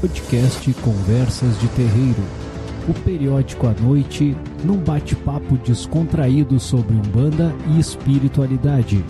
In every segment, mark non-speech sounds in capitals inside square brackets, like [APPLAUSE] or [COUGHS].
podcast Conversas de Terreiro, o periódico à noite, num bate-papo descontraído sobre Umbanda e espiritualidade.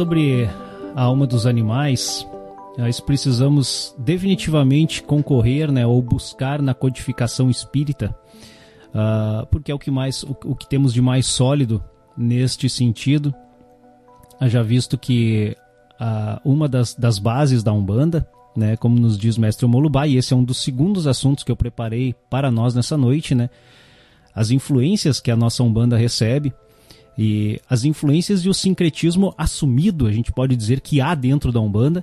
Sobre a alma dos animais, nós precisamos definitivamente concorrer, né, ou buscar na codificação espírita, uh, porque é o que mais, o, o, que temos de mais sólido neste sentido. Já visto que uh, uma das, das bases da umbanda, né, como nos diz o mestre Omolubá, e esse é um dos segundos assuntos que eu preparei para nós nessa noite, né, as influências que a nossa umbanda recebe e as influências e o sincretismo assumido, a gente pode dizer que há dentro da Umbanda.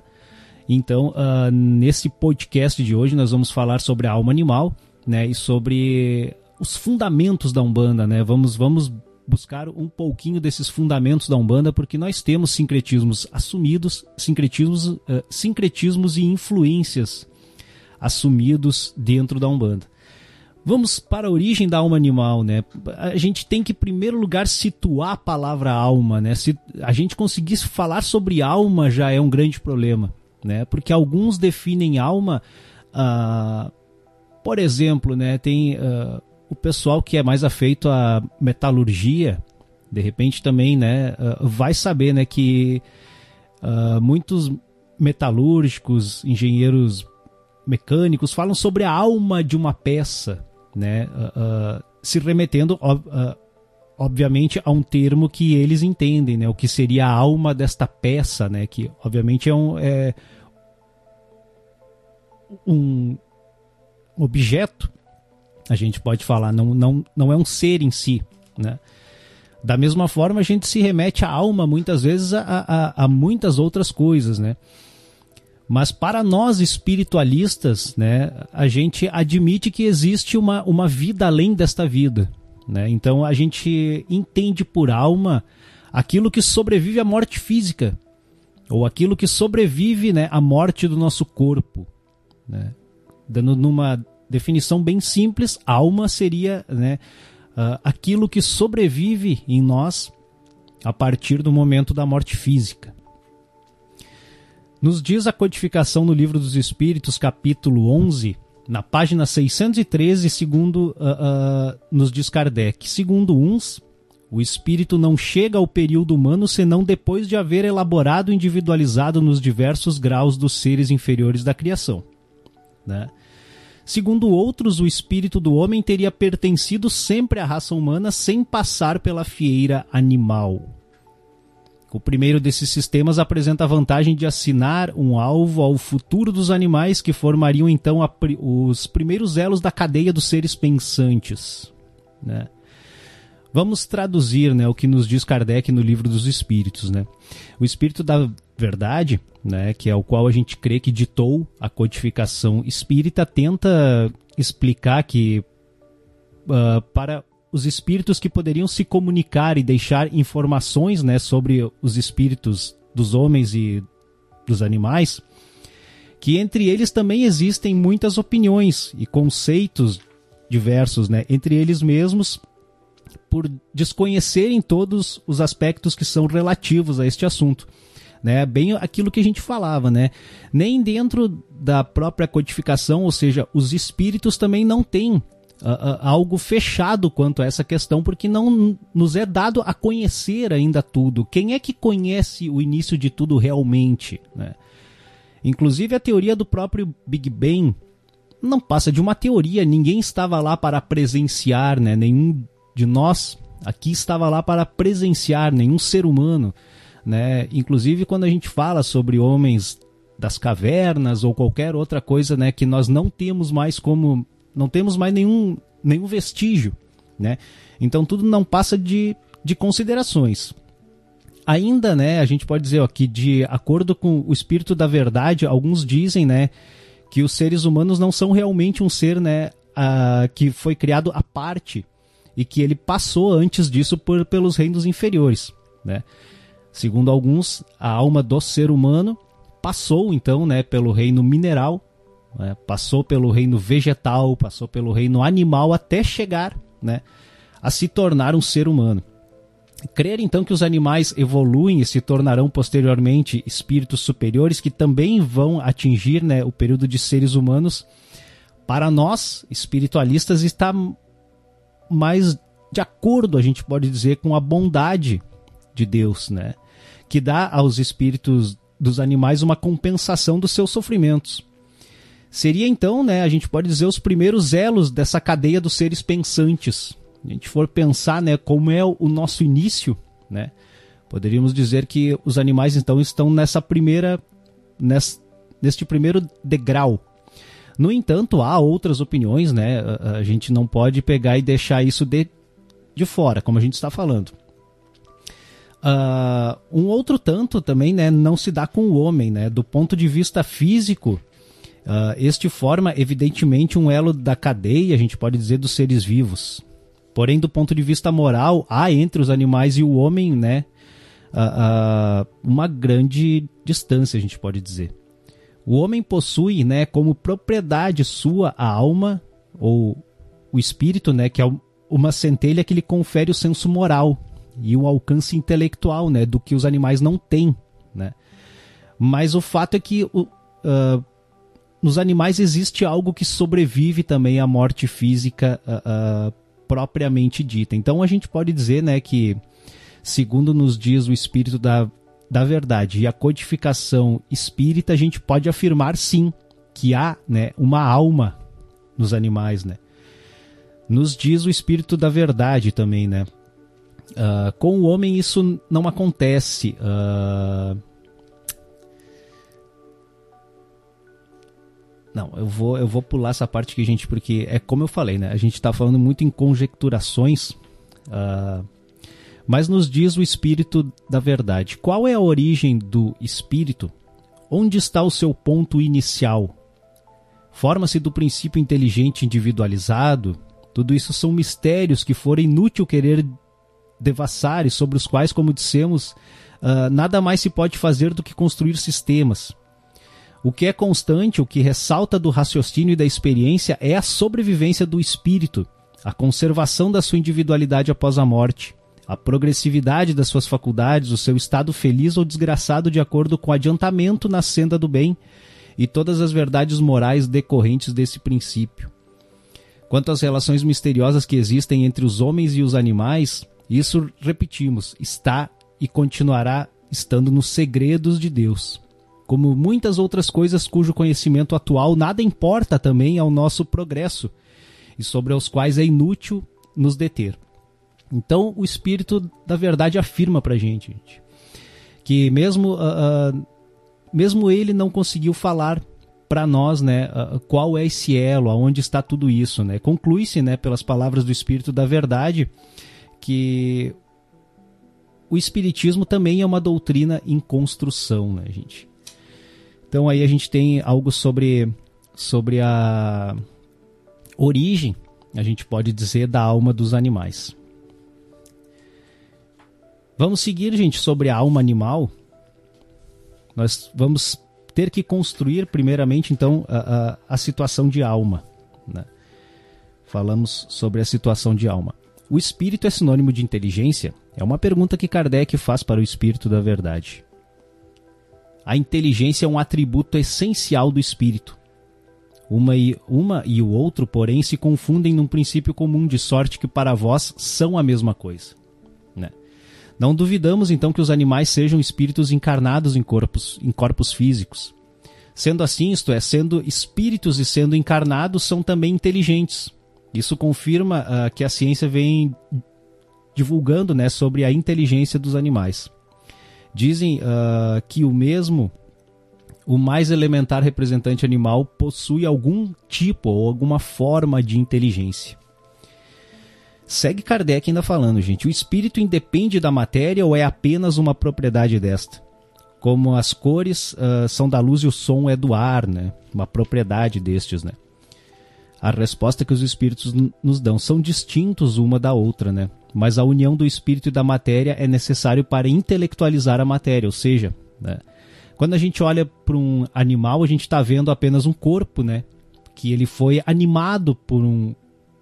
Então, uh, nesse podcast de hoje, nós vamos falar sobre a alma animal né, e sobre os fundamentos da Umbanda. Né? Vamos, vamos buscar um pouquinho desses fundamentos da Umbanda, porque nós temos sincretismos assumidos, sincretismos, uh, sincretismos e influências assumidos dentro da Umbanda. Vamos para a origem da alma animal, né? A gente tem que, em primeiro lugar, situar a palavra alma, né? Se a gente conseguisse falar sobre alma já é um grande problema, né? Porque alguns definem alma, uh, por exemplo, né? Tem uh, o pessoal que é mais afeito à metalurgia, de repente também, né? Uh, vai saber, né? Que muitos metalúrgicos, engenheiros mecânicos falam sobre a alma de uma peça, né? Uh, uh, se remetendo, uh, obviamente, a um termo que eles entendem, né? O que seria a alma desta peça, né? Que, obviamente, é um, é um objeto, a gente pode falar, não, não, não é um ser em si, né? Da mesma forma, a gente se remete à alma, muitas vezes, a, a, a muitas outras coisas, né? Mas para nós espiritualistas, né, a gente admite que existe uma, uma vida além desta vida. Né? Então a gente entende por alma aquilo que sobrevive à morte física, ou aquilo que sobrevive né, à morte do nosso corpo. Né? Dando numa definição bem simples, alma seria né, uh, aquilo que sobrevive em nós a partir do momento da morte física. Nos diz a codificação no Livro dos Espíritos, capítulo 11, na página 613, segundo uh, uh, nos diz Kardec. Segundo uns, o espírito não chega ao período humano senão depois de haver elaborado e individualizado nos diversos graus dos seres inferiores da criação. Né? Segundo outros, o espírito do homem teria pertencido sempre à raça humana sem passar pela fieira animal. O primeiro desses sistemas apresenta a vantagem de assinar um alvo ao futuro dos animais que formariam então os primeiros elos da cadeia dos seres pensantes. Né? Vamos traduzir né, o que nos diz Kardec no livro dos Espíritos. Né? O Espírito da Verdade, né, que é o qual a gente crê que ditou a codificação espírita, tenta explicar que uh, para os espíritos que poderiam se comunicar e deixar informações né, sobre os espíritos dos homens e dos animais, que entre eles também existem muitas opiniões e conceitos diversos, né, entre eles mesmos, por desconhecerem todos os aspectos que são relativos a este assunto. Né, bem aquilo que a gente falava, né? Nem dentro da própria codificação, ou seja, os espíritos também não têm algo fechado quanto a essa questão, porque não nos é dado a conhecer ainda tudo. Quem é que conhece o início de tudo realmente? Né? Inclusive a teoria do próprio Big Bang não passa de uma teoria, ninguém estava lá para presenciar, né? nenhum de nós aqui estava lá para presenciar, nenhum ser humano. Né? Inclusive quando a gente fala sobre homens das cavernas ou qualquer outra coisa, né, que nós não temos mais como não temos mais nenhum nenhum vestígio, né? Então tudo não passa de, de considerações. Ainda, né, a gente pode dizer ó, que de acordo com o espírito da verdade, alguns dizem, né, que os seres humanos não são realmente um ser, né, a, que foi criado à parte e que ele passou antes disso por, pelos reinos inferiores, né? Segundo alguns, a alma do ser humano passou então, né, pelo reino mineral, né, passou pelo reino vegetal, passou pelo reino animal até chegar, né, a se tornar um ser humano. Crer então que os animais evoluem e se tornarão posteriormente espíritos superiores que também vão atingir né, o período de seres humanos, para nós espiritualistas está mais de acordo, a gente pode dizer, com a bondade de Deus, né? Que dá aos espíritos dos animais uma compensação dos seus sofrimentos. Seria então, né, a gente pode dizer, os primeiros elos dessa cadeia dos seres pensantes, a gente for pensar, né, como é o nosso início, né, poderíamos dizer que os animais então estão nessa primeira, nesse, neste primeiro degrau. No entanto, há outras opiniões, né, a, a gente não pode pegar e deixar isso de, de fora, como a gente está falando. Uh, um outro tanto também, né, não se dá com o homem, né, do ponto de vista físico, uh, este forma evidentemente um elo da cadeia, a gente pode dizer, dos seres vivos. Porém, do ponto de vista moral, há entre os animais e o homem, né, uh, uh, uma grande distância, a gente pode dizer. O homem possui, né, como propriedade sua a alma ou o espírito, né, que é uma centelha que lhe confere o senso moral e o alcance intelectual, né, do que os animais não têm, né. Mas o fato é que uh, nos animais existe algo que sobrevive também à morte física uh, uh, propriamente dita. Então a gente pode dizer, né, que segundo nos diz o espírito da, da verdade e a codificação espírita, a gente pode afirmar sim que há, né, uma alma nos animais, né? Nos diz o espírito da verdade também, né? Uh, com o homem isso não acontece. Uh, Não, eu vou, eu vou pular essa parte aqui, gente, porque é como eu falei, né? A gente está falando muito em conjecturações, uh, mas nos diz o espírito da verdade. Qual é a origem do espírito? Onde está o seu ponto inicial? Forma-se do princípio inteligente individualizado? Tudo isso são mistérios que fora inútil querer devassar e sobre os quais, como dissemos, uh, nada mais se pode fazer do que construir sistemas. O que é constante, o que ressalta do raciocínio e da experiência é a sobrevivência do espírito, a conservação da sua individualidade após a morte, a progressividade das suas faculdades, o seu estado feliz ou desgraçado de acordo com o adiantamento na senda do bem e todas as verdades morais decorrentes desse princípio. Quanto às relações misteriosas que existem entre os homens e os animais, isso, repetimos, está e continuará estando nos segredos de Deus como muitas outras coisas cujo conhecimento atual nada importa também ao nosso progresso e sobre os quais é inútil nos deter. Então, o Espírito da Verdade afirma para gente, gente, que mesmo, uh, uh, mesmo ele não conseguiu falar para nós, né, uh, qual é esse elo, aonde está tudo isso, né? Conclui-se, né, pelas palavras do Espírito da Verdade, que o Espiritismo também é uma doutrina em construção, né, gente? Então aí a gente tem algo sobre, sobre a origem, a gente pode dizer, da alma dos animais. Vamos seguir, gente, sobre a alma animal. Nós vamos ter que construir, primeiramente, então, a, a, a situação de alma. Né? Falamos sobre a situação de alma. O espírito é sinônimo de inteligência? É uma pergunta que Kardec faz para o espírito da verdade. A inteligência é um atributo essencial do espírito. Uma e, uma e o outro, porém, se confundem num princípio comum, de sorte que para vós são a mesma coisa. Né? Não duvidamos então que os animais sejam espíritos encarnados em corpos, em corpos físicos. Sendo assim, isto é, sendo espíritos e sendo encarnados, são também inteligentes. Isso confirma uh, que a ciência vem divulgando né, sobre a inteligência dos animais. Dizem uh, que o mesmo o mais elementar representante animal possui algum tipo ou alguma forma de inteligência. Segue Kardec ainda falando, gente. O espírito independe da matéria ou é apenas uma propriedade desta? Como as cores uh, são da luz e o som é do ar, né? Uma propriedade destes, né? A resposta que os espíritos nos dão são distintos uma da outra, né? Mas a união do espírito e da matéria é necessário para intelectualizar a matéria, ou seja, né? quando a gente olha para um animal, a gente está vendo apenas um corpo, né? Que ele foi animado por um,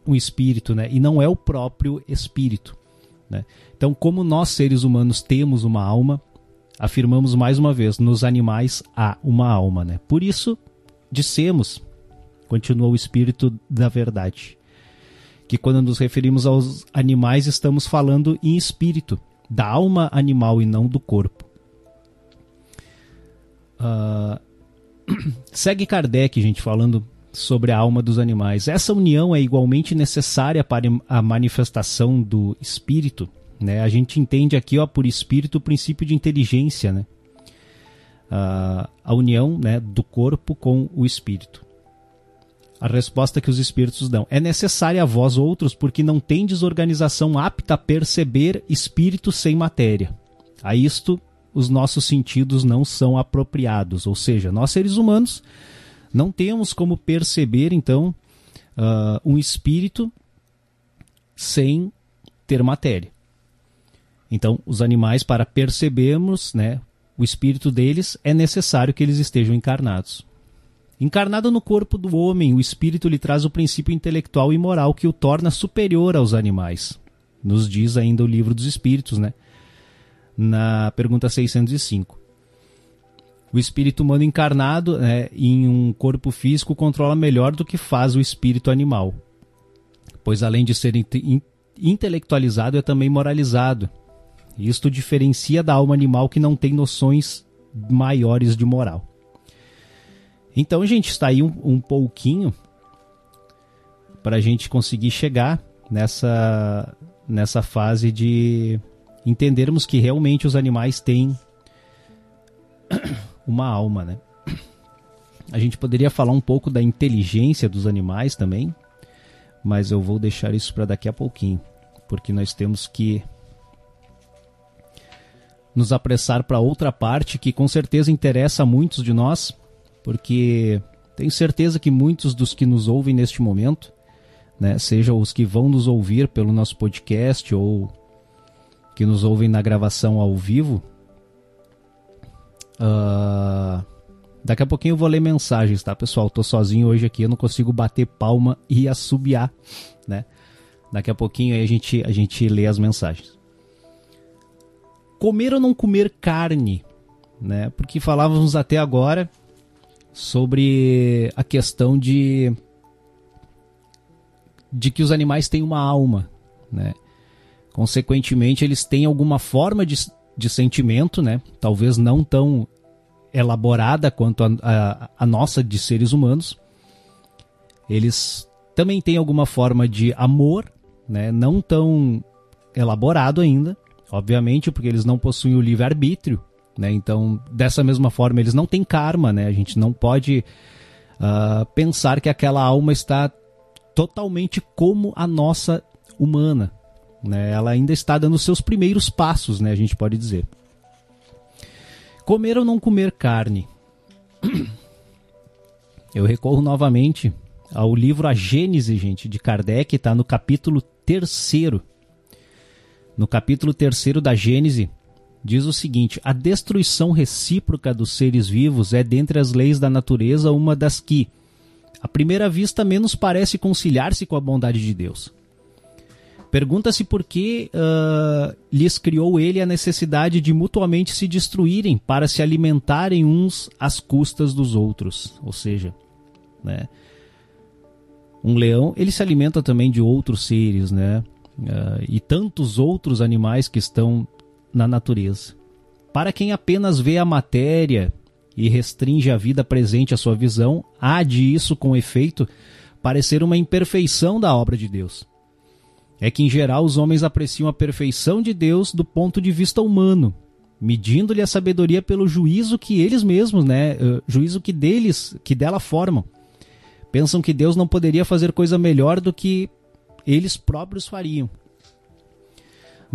um espírito, né? E não é o próprio espírito. Né? Então, como nós seres humanos temos uma alma, afirmamos mais uma vez, nos animais há uma alma, né? Por isso dissemos, continua o espírito da verdade, que quando nos referimos aos animais estamos falando em espírito, da alma animal e não do corpo. Uh, [CLEARS THROAT] segue Kardec, gente, falando sobre a alma dos animais. Essa união é igualmente necessária para a manifestação do espírito. Né? A gente entende aqui ó, por espírito o princípio de inteligência, né? Uh, a união né, do corpo com o espírito. A resposta que os espíritos dão é necessária a vós outros porque não tendes organização apta a perceber espírito sem matéria. A isto os nossos sentidos não são apropriados, ou seja, nós seres humanos não temos como perceber, então, uh, um espírito sem ter matéria. Então, os animais, para percebermos né, o espírito deles, é necessário que eles estejam encarnados. Encarnado no corpo do homem, o espírito lhe traz o princípio intelectual e moral que o torna superior aos animais. Nos diz ainda o livro dos espíritos, né? Na pergunta 605. O espírito humano encarnado né, em um corpo físico controla melhor do que faz o espírito animal, pois além de ser intelectualizado, é também moralizado. Isto diferencia da alma animal que não tem noções maiores de moral. Então, gente, está aí um, um pouquinho para a gente conseguir chegar nessa, nessa fase de entendermos que realmente os animais têm [COUGHS] uma alma, né? A gente poderia falar um pouco da inteligência dos animais também, mas eu vou deixar isso para daqui a pouquinho, porque nós temos que nos apressar para outra parte que com certeza interessa a muitos de nós, porque tenho certeza que muitos dos que nos ouvem neste momento, né, sejam os que vão nos ouvir pelo nosso podcast ou que nos ouvem na gravação ao vivo, uh, daqui a pouquinho eu vou ler mensagens, tá, pessoal? Tô sozinho hoje aqui, eu não consigo bater palma e assobiar, né? Daqui a pouquinho aí a gente, a gente lê as mensagens. Comer ou não comer carne, né? Porque falávamos até agora sobre a questão de de que os animais têm uma alma, né? Consequentemente, eles têm alguma forma de, de sentimento, né? Talvez não tão elaborada quanto a, a, a nossa de seres humanos. Eles também têm alguma forma de amor, né? Não tão elaborado ainda, obviamente, porque eles não possuem o livre arbítrio, né? Então, dessa mesma forma, eles não têm karma, né? A gente não pode uh, pensar que aquela alma está totalmente como a nossa humana. Né? Ela ainda está dando seus primeiros passos, né? a gente pode dizer. Comer ou não comer carne? Eu recorro novamente ao livro A Gênese, gente, de Kardec, está no capítulo terceiro. No capítulo terceiro da Gênese, diz o seguinte: a destruição recíproca dos seres vivos é, dentre as leis da natureza, uma das que, à primeira vista, menos parece conciliar-se com a bondade de Deus. Pergunta-se por que uh, lhes criou ele a necessidade de mutuamente se destruírem para se alimentarem uns às custas dos outros. Ou seja, né? um leão ele se alimenta também de outros seres, né? Uh, e tantos outros animais que estão na natureza. Para quem apenas vê a matéria e restringe a vida presente à sua visão, há de isso, com efeito, parecer uma imperfeição da obra de Deus. É que, em geral, os homens apreciam a perfeição de Deus do ponto de vista humano, medindo-lhe a sabedoria pelo juízo que eles mesmos, né, uh, juízo que deles, que dela formam. Pensam que Deus não poderia fazer coisa melhor do que eles próprios fariam.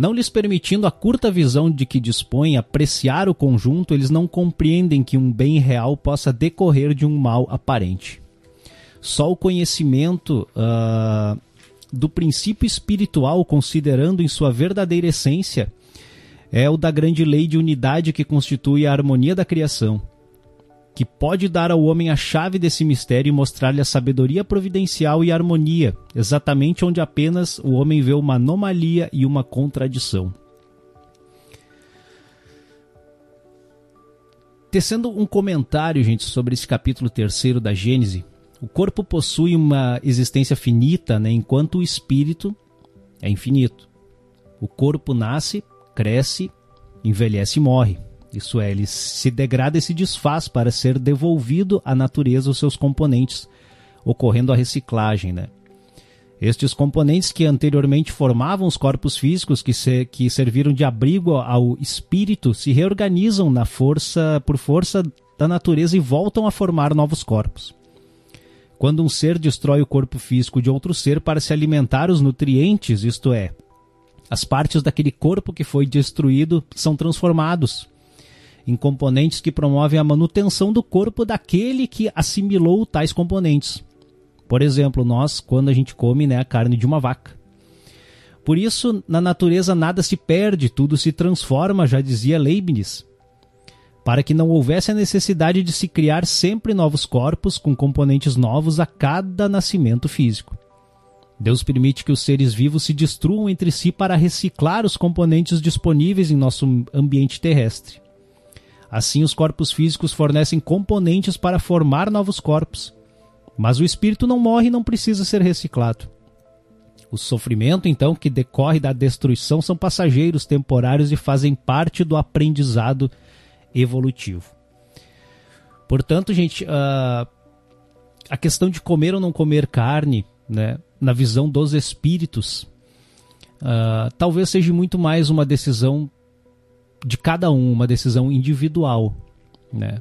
Não lhes permitindo a curta visão de que dispõem apreciar o conjunto, eles não compreendem que um bem real possa decorrer de um mal aparente. Só o conhecimento uh, do princípio espiritual, considerando em sua verdadeira essência, é o da grande lei de unidade que constitui a harmonia da criação, que pode dar ao homem a chave desse mistério e mostrar-lhe a sabedoria providencial e harmonia, exatamente onde apenas o homem vê uma anomalia e uma contradição. Tecendo um comentário, gente, sobre esse capítulo terceiro da Gênese, o corpo possui uma existência finita, né, enquanto o espírito é infinito. O corpo nasce, cresce, envelhece e morre. Isso é, ele se degrada e se desfaz para ser devolvido à natureza os seus componentes, ocorrendo a reciclagem. Né? Estes componentes que anteriormente formavam os corpos físicos que, se, que serviram de abrigo ao espírito se reorganizam na força por força da natureza e voltam a formar novos corpos. Quando um ser destrói o corpo físico de outro ser para se alimentar os nutrientes, isto é, as partes daquele corpo que foi destruído são transformados em componentes que promovem a manutenção do corpo daquele que assimilou tais componentes. Por exemplo, nós, quando a gente come né, a carne de uma vaca. Por isso, na natureza nada se perde, tudo se transforma, já dizia Leibniz para que não houvesse a necessidade de se criar sempre novos corpos com componentes novos a cada nascimento físico. Deus permite que os seres vivos se destruam entre si para reciclar os componentes disponíveis em nosso ambiente terrestre. Assim, os corpos físicos fornecem componentes para formar novos corpos. Mas o espírito não morre e não precisa ser reciclado. O sofrimento, então, que decorre da destruição são passageiros, temporários e fazem parte do aprendizado evolutivo. Portanto, gente, uh, a questão de comer ou não comer carne, né, na visão dos espíritos, uh, talvez seja muito mais uma decisão de cada um, uma decisão individual. Né?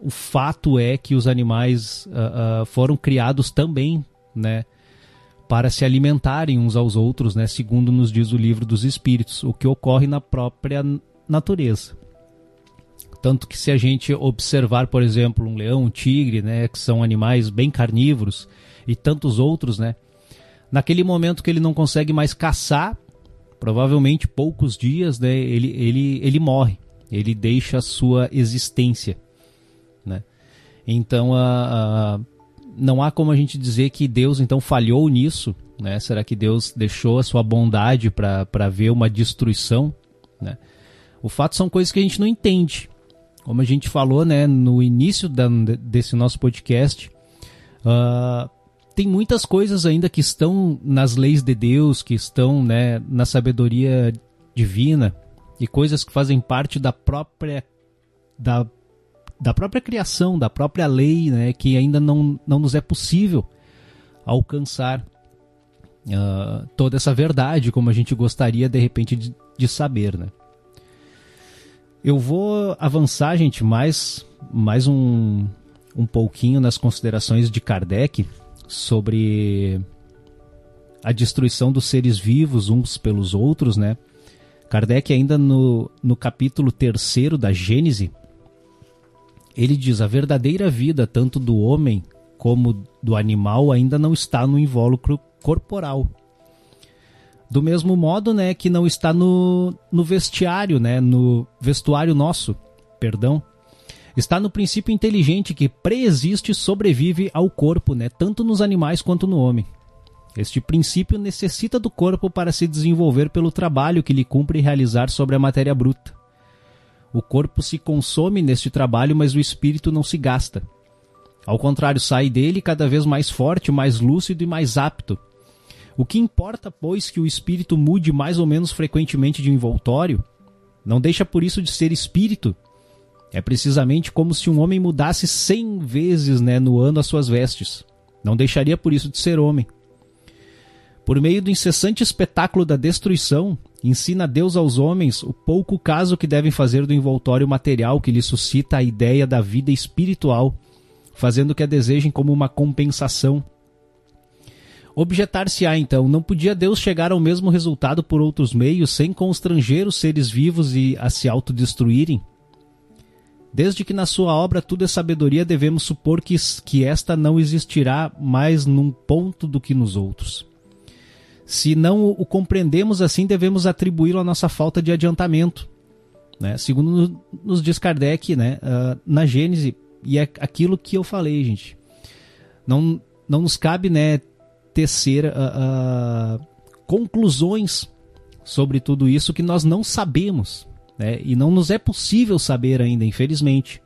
O fato é que os animais uh, foram criados também, né? para se alimentarem uns aos outros, né, segundo nos diz o livro dos Espíritos, o que ocorre na própria natureza. Tanto que se a gente observar, por exemplo, um leão, um tigre, né, que são animais bem carnívoros, e tantos outros, né, naquele momento que ele não consegue mais caçar, provavelmente poucos dias, né, ele, ele, ele morre, ele deixa a sua existência. Né? Então, a, a, não há como a gente dizer que Deus então falhou nisso. Né? Será que Deus deixou a sua bondade para ver uma destruição? Né? O fato são coisas que a gente não entende. Como a gente falou né, no início da, desse nosso podcast, uh, tem muitas coisas ainda que estão nas leis de Deus, que estão né, na sabedoria divina, e coisas que fazem parte da própria da, da própria criação, da própria lei, né, que ainda não, não nos é possível alcançar uh, toda essa verdade como a gente gostaria de repente de, de saber, né? Eu vou avançar, gente, mais, mais um, um pouquinho nas considerações de Kardec sobre a destruição dos seres vivos uns pelos outros, né? Kardec, ainda no, no capítulo terceiro da Gênese, ele diz: a verdadeira vida, tanto do homem como do animal, ainda não está no invólucro corporal. Do mesmo modo, né, que não está no, no vestiário, né, no vestuário nosso, perdão, está no princípio inteligente que preexiste e sobrevive ao corpo, né, tanto nos animais quanto no homem. Este princípio necessita do corpo para se desenvolver pelo trabalho que lhe cumpre realizar sobre a matéria bruta. O corpo se consome neste trabalho, mas o espírito não se gasta. Ao contrário, sai dele cada vez mais forte, mais lúcido e mais apto o que importa, pois, que o espírito mude mais ou menos frequentemente de envoltório? Não deixa por isso de ser espírito. É precisamente como se um homem mudasse cem vezes né, no ano as suas vestes. Não deixaria por isso de ser homem. Por meio do incessante espetáculo da destruição, ensina Deus aos homens o pouco caso que devem fazer do envoltório material que lhe suscita a ideia da vida espiritual, fazendo que a desejem como uma compensação. Objetar-se-á então, não podia Deus chegar ao mesmo resultado por outros meios sem constranger os seres vivos e a se autodestruírem? Desde que na sua obra tudo é sabedoria, devemos supor que, que esta não existirá mais num ponto do que nos outros. Se não o compreendemos assim, devemos atribuí-lo à nossa falta de adiantamento. Né? Segundo nos diz Kardec, né? Uh, na Gênese, e é aquilo que eu falei, gente. Não, não nos cabe né, tecer uh, uh, conclusões sobre tudo isso que nós não sabemos. Né? E não nos é possível saber ainda, infelizmente.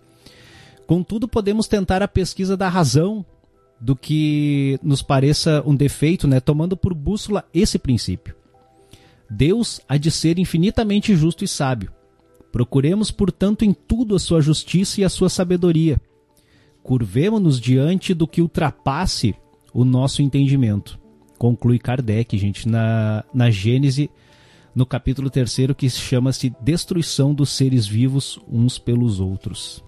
Contudo, podemos tentar a pesquisa da razão do que nos pareça um defeito, né, tomando por bússola esse princípio. Deus há de ser infinitamente justo e sábio. Procuremos, portanto, em tudo a sua justiça e a sua sabedoria. Curvemo-nos diante do que ultrapasse o nosso entendimento. Conclui Kardec, gente, na, na Gênese, no capítulo 3, que chama-se Destruição dos Seres Vivos uns pelos Outros.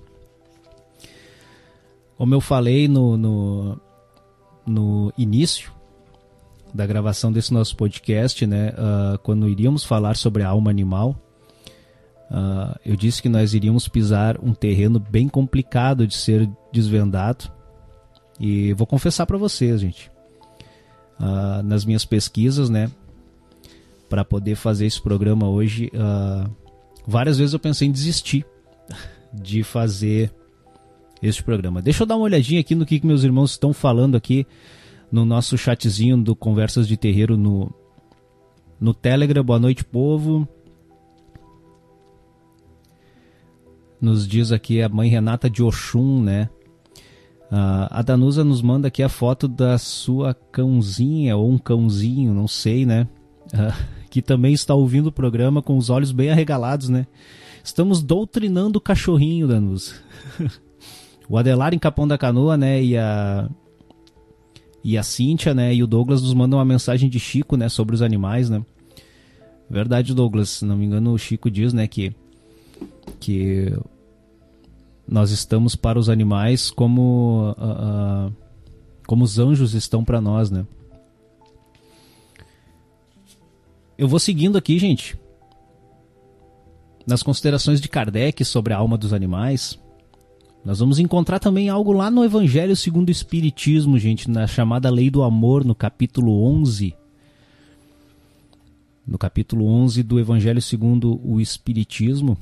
Como eu falei no, no, no início da gravação desse nosso podcast, né, uh, quando iríamos falar sobre a alma animal, uh, eu disse que nós iríamos pisar um terreno bem complicado de ser desvendado. E vou confessar para vocês, gente, uh, nas minhas pesquisas, né, para poder fazer esse programa hoje, várias vezes eu pensei em desistir [LAUGHS] de fazer este programa. Deixa eu dar uma olhadinha aqui no que, que meus irmãos estão falando aqui no nosso chatzinho do Conversas de Terreiro no, no Telegram. Boa noite, povo. Nos diz aqui a mãe Renata de Oxum, né? Uh, a Danusa nos manda aqui a foto da sua cãozinha ou um cãozinho, não sei, né? Uh, que também está ouvindo o programa com os olhos bem arregalados, né? Estamos doutrinando o cachorrinho, Danusa. [LAUGHS] O Adelar em Capão da Canoa, né, e a e a Cíntia, né, e o Douglas nos mandam uma mensagem de Chico, né, sobre os animais, né? Verdade, Douglas, se não me engano, o Chico diz, né, que que nós estamos para os animais como uh, uh, como os anjos estão para nós, né? Eu vou seguindo aqui, gente, nas considerações de Kardec sobre a alma dos animais. Nós vamos encontrar também algo lá no Evangelho segundo o Espiritismo, gente, na chamada Lei do Amor, no capítulo 11. No capítulo 11 do Evangelho segundo o Espiritismo,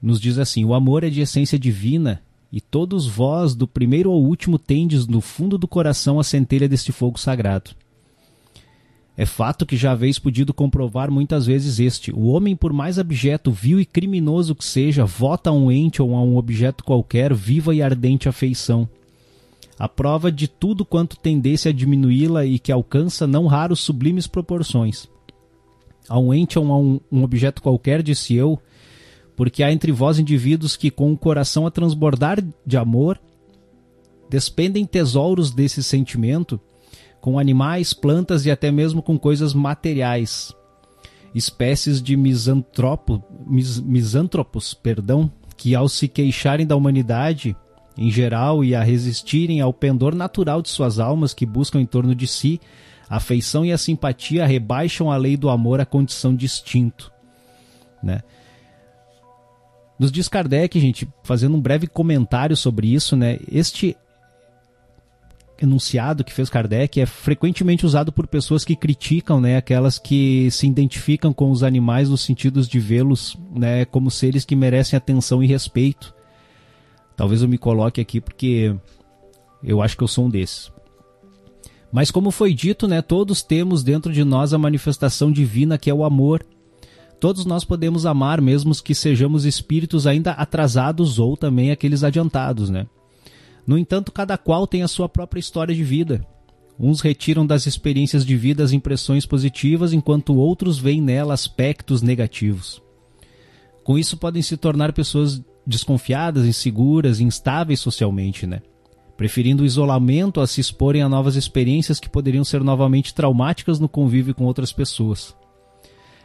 nos diz assim: O amor é de essência divina, e todos vós, do primeiro ao último, tendes no fundo do coração a centelha deste fogo sagrado. É fato que já haveis podido comprovar muitas vezes este: o homem, por mais abjeto, vil e criminoso que seja, vota a um ente ou a um objeto qualquer viva e ardente afeição. A prova de tudo quanto tendesse a diminuí-la e que alcança não raros sublimes proporções. A um ente ou a um, um objeto qualquer, disse eu, porque há entre vós indivíduos que, com o coração a transbordar de amor, despendem tesouros desse sentimento com animais, plantas e até mesmo com coisas materiais. Espécies de misantropo, mis, misantropos, perdão, que ao se queixarem da humanidade em geral e a resistirem ao pendor natural de suas almas que buscam em torno de si, a afeição e a simpatia rebaixam a lei do amor à condição de instinto. Né? Nos diz Kardec, gente, fazendo um breve comentário sobre isso, né? Este enunciado que fez Kardec é frequentemente usado por pessoas que criticam, né, aquelas que se identificam com os animais nos sentidos de vê-los, né, como seres que merecem atenção e respeito. Talvez eu me coloque aqui porque eu acho que eu sou um desses. Mas como foi dito, né, todos temos dentro de nós a manifestação divina que é o amor. Todos nós podemos amar, mesmo que sejamos espíritos ainda atrasados ou também aqueles adiantados, né? No entanto, cada qual tem a sua própria história de vida. Uns retiram das experiências de vida as impressões positivas, enquanto outros veem nela aspectos negativos. Com isso, podem se tornar pessoas desconfiadas, inseguras, instáveis socialmente, né? preferindo o isolamento a se exporem a novas experiências que poderiam ser novamente traumáticas no convívio com outras pessoas.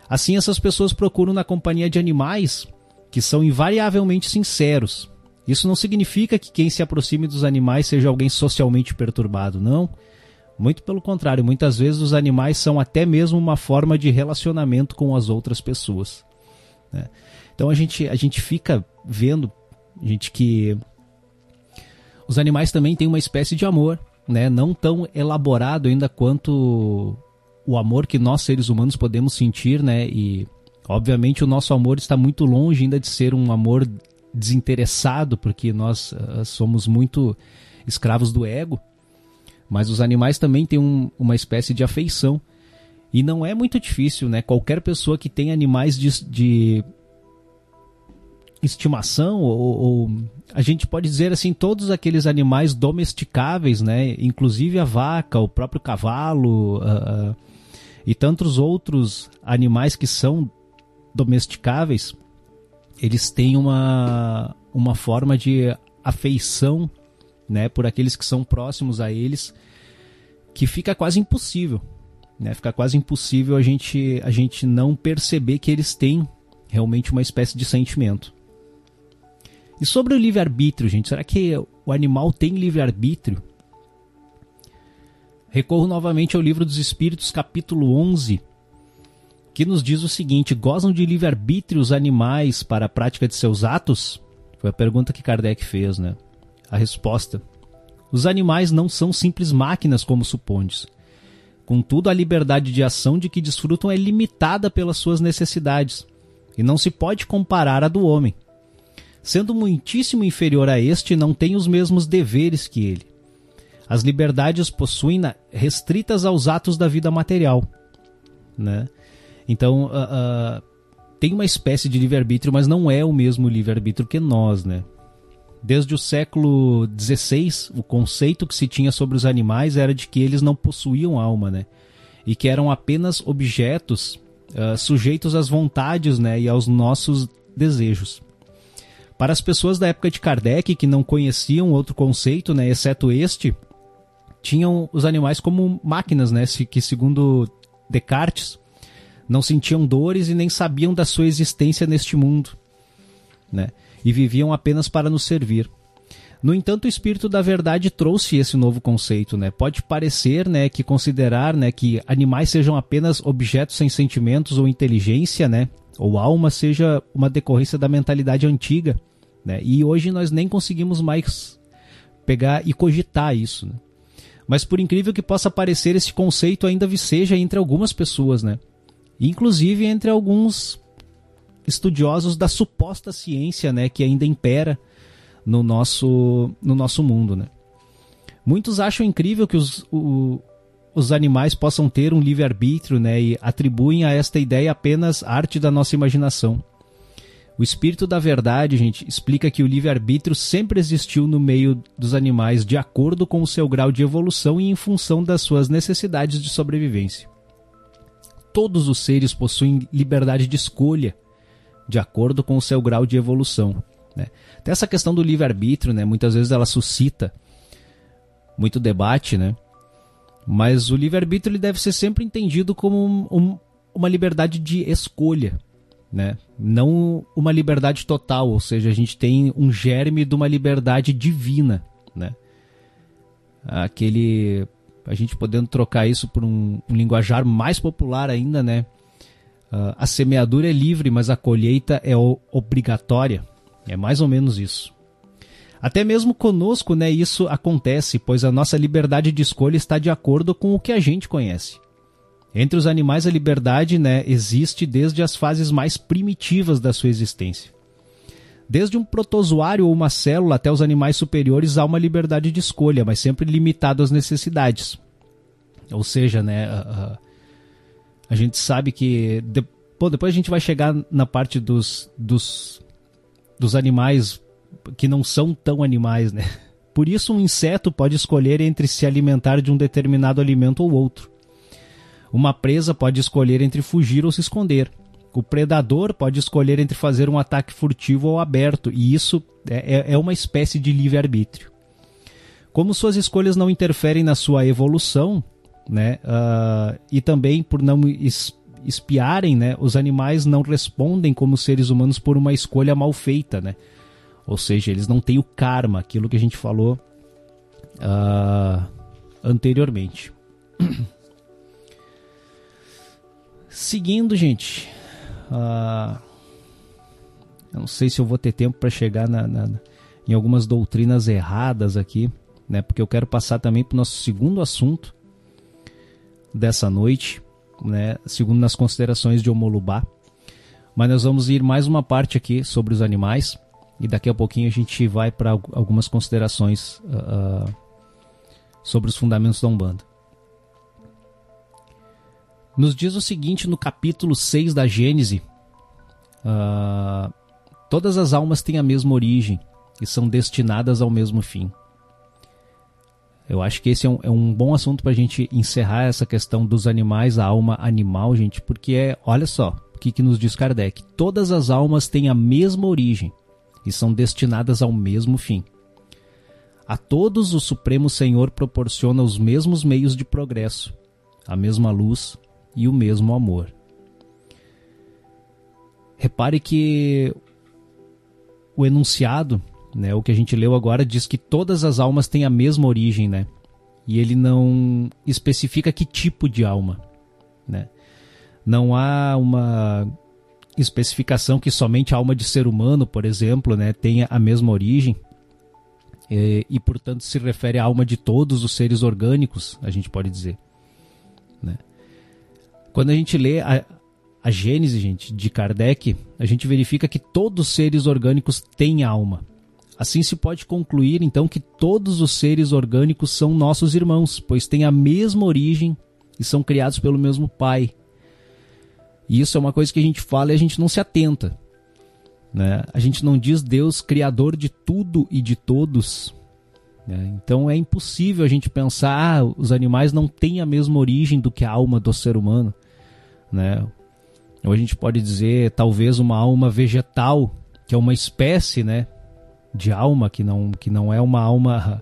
Assim, essas pessoas procuram na companhia de animais que são invariavelmente sinceros. Isso não significa que quem se aproxime dos animais seja alguém socialmente perturbado, não. Muito pelo contrário, muitas vezes os animais são até mesmo uma forma de relacionamento com as outras pessoas. Né? Então a gente, a gente fica vendo, gente, que os animais também têm uma espécie de amor, né? não tão elaborado ainda quanto o amor que nós seres humanos podemos sentir, né? E obviamente o nosso amor está muito longe ainda de ser um amor desinteressado, porque nós uh, somos muito escravos do ego. Mas os animais também têm um, uma espécie de afeição. E não é muito difícil, né? Qualquer pessoa que tem animais de, de estimação, ou, ou, a gente pode dizer assim, todos aqueles animais domesticáveis, né? Inclusive a vaca, o próprio cavalo uh, uh, e tantos outros animais que são domesticáveis, eles têm uma, uma forma de afeição né, por aqueles que são próximos a eles, que fica quase impossível. Né? Fica quase impossível a gente, a gente não perceber que eles têm realmente uma espécie de sentimento. E sobre o livre-arbítrio, gente, será que o animal tem livre-arbítrio? Recorro novamente ao livro dos Espíritos, capítulo 11, que nos diz o seguinte: gozam de livre-arbítrio os animais para a prática de seus atos? Foi a pergunta que Kardec fez, né? A resposta: os animais não são simples máquinas como supondes. Contudo, a liberdade de ação de que desfrutam é limitada pelas suas necessidades e não se pode comparar à do homem. Sendo muitíssimo inferior a este, não tem os mesmos deveres que ele. As liberdades possuem restritas aos atos da vida material, né? Então, uh, uh, tem uma espécie de livre-arbítrio, mas não é o mesmo livre-arbítrio que nós, né? Desde o século XVI, o conceito que se tinha sobre os animais era de que eles não possuíam alma, né? E que eram apenas objetos uh, sujeitos às vontades né? e aos nossos desejos. Para as pessoas da época de Kardec que não conheciam outro conceito, né, exceto este, tinham os animais como máquinas, né, que segundo Descartes não sentiam dores e nem sabiam da sua existência neste mundo, né? e viviam apenas para nos servir. No entanto, o espírito da verdade trouxe esse novo conceito, né? Pode parecer, né, que considerar, né, que animais sejam apenas objetos sem sentimentos ou inteligência, né, ou alma seja uma decorrência da mentalidade antiga, né? E hoje nós nem conseguimos mais pegar e cogitar isso, né? Mas por incrível que possa parecer, esse conceito ainda seja entre algumas pessoas, né? Inclusive entre alguns estudiosos da suposta ciência, né, que ainda impera no nosso, no nosso mundo, né. Muitos acham incrível que os, o, os animais possam ter um livre-arbítrio, né, e atribuem a esta ideia apenas arte da nossa imaginação. O espírito da verdade, gente, explica que o livre-arbítrio sempre existiu no meio dos animais de acordo com o seu grau de evolução e em função das suas necessidades de sobrevivência. Todos os seres possuem liberdade de escolha de acordo com o seu grau de evolução. Né? Até essa questão do livre-arbítrio, né, muitas vezes ela suscita muito debate, né? mas o livre-arbítrio deve ser sempre entendido como um, um, uma liberdade de escolha. Né? Não uma liberdade total, ou seja, a gente tem um germe de uma liberdade divina. Né? Aquele. A gente podendo trocar isso por um, um linguajar mais popular ainda, né? Uh, a semeadura é livre, mas a colheita é obrigatória. É mais ou menos isso. Até mesmo conosco, né, isso acontece, pois a nossa liberdade de escolha está de acordo com o que a gente conhece. Entre os animais, a liberdade né, existe desde as fases mais primitivas da sua existência. Desde um protozoário ou uma célula até os animais superiores há uma liberdade de escolha, mas sempre limitado às necessidades. Ou seja, né, uh, a gente sabe que. De, depois a gente vai chegar na parte dos, dos, dos animais que não são tão animais, né? Por isso, um inseto pode escolher entre se alimentar de um determinado alimento ou outro. Uma presa pode escolher entre fugir ou se esconder. O predador pode escolher entre fazer um ataque furtivo ou aberto, e isso é, é, é uma espécie de livre-arbítrio. Como suas escolhas não interferem na sua evolução, né, uh, e também por não es espiarem, né, os animais não respondem como seres humanos por uma escolha mal feita, né? Ou seja, eles não têm o karma, aquilo que a gente falou uh, anteriormente. [COUGHS] Seguindo, gente. Uh, eu não sei se eu vou ter tempo para chegar na, na, em algumas doutrinas erradas aqui, né? Porque eu quero passar também para o nosso segundo assunto dessa noite, né? Segundo nas considerações de Omolubá. Mas nós vamos ir mais uma parte aqui sobre os animais e daqui a pouquinho a gente vai para algumas considerações uh, sobre os fundamentos da Umbanda. Nos diz o seguinte no capítulo 6 da Gênese: uh, Todas as almas têm a mesma origem e são destinadas ao mesmo fim. Eu acho que esse é um, é um bom assunto para a gente encerrar essa questão dos animais, a alma animal, gente, porque é, olha só, o que, que nos diz Kardec: todas as almas têm a mesma origem e são destinadas ao mesmo fim. A todos o Supremo Senhor proporciona os mesmos meios de progresso, a mesma luz e o mesmo amor. Repare que o enunciado, né, o que a gente leu agora, diz que todas as almas têm a mesma origem, né? E ele não especifica que tipo de alma, né? Não há uma especificação que somente a alma de ser humano, por exemplo, né, tenha a mesma origem e, e, portanto se refere à alma de todos os seres orgânicos, a gente pode dizer. Né? Quando a gente lê a, a Gênese, gente, de Kardec, a gente verifica que todos os seres orgânicos têm alma. Assim se pode concluir então que todos os seres orgânicos são nossos irmãos, pois têm a mesma origem e são criados pelo mesmo Pai. E isso é uma coisa que a gente fala e a gente não se atenta. Né? A gente não diz Deus criador de tudo e de todos. Né? Então é impossível a gente pensar ah, os animais não têm a mesma origem do que a alma do ser humano. Né? Ou a gente pode dizer talvez uma alma vegetal, que é uma espécie né, de alma, que não, que não é uma alma.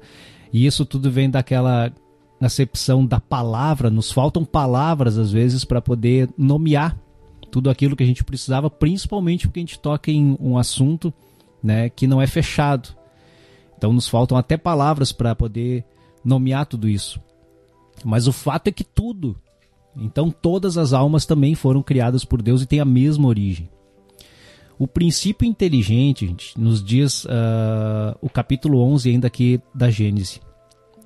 E isso tudo vem daquela acepção da palavra. Nos faltam palavras às vezes para poder nomear tudo aquilo que a gente precisava, principalmente porque a gente toca em um assunto né, que não é fechado. Então nos faltam até palavras para poder nomear tudo isso. Mas o fato é que tudo, então todas as almas também foram criadas por Deus e têm a mesma origem. O princípio inteligente, gente, nos diz uh, o capítulo 11 ainda aqui da Gênese.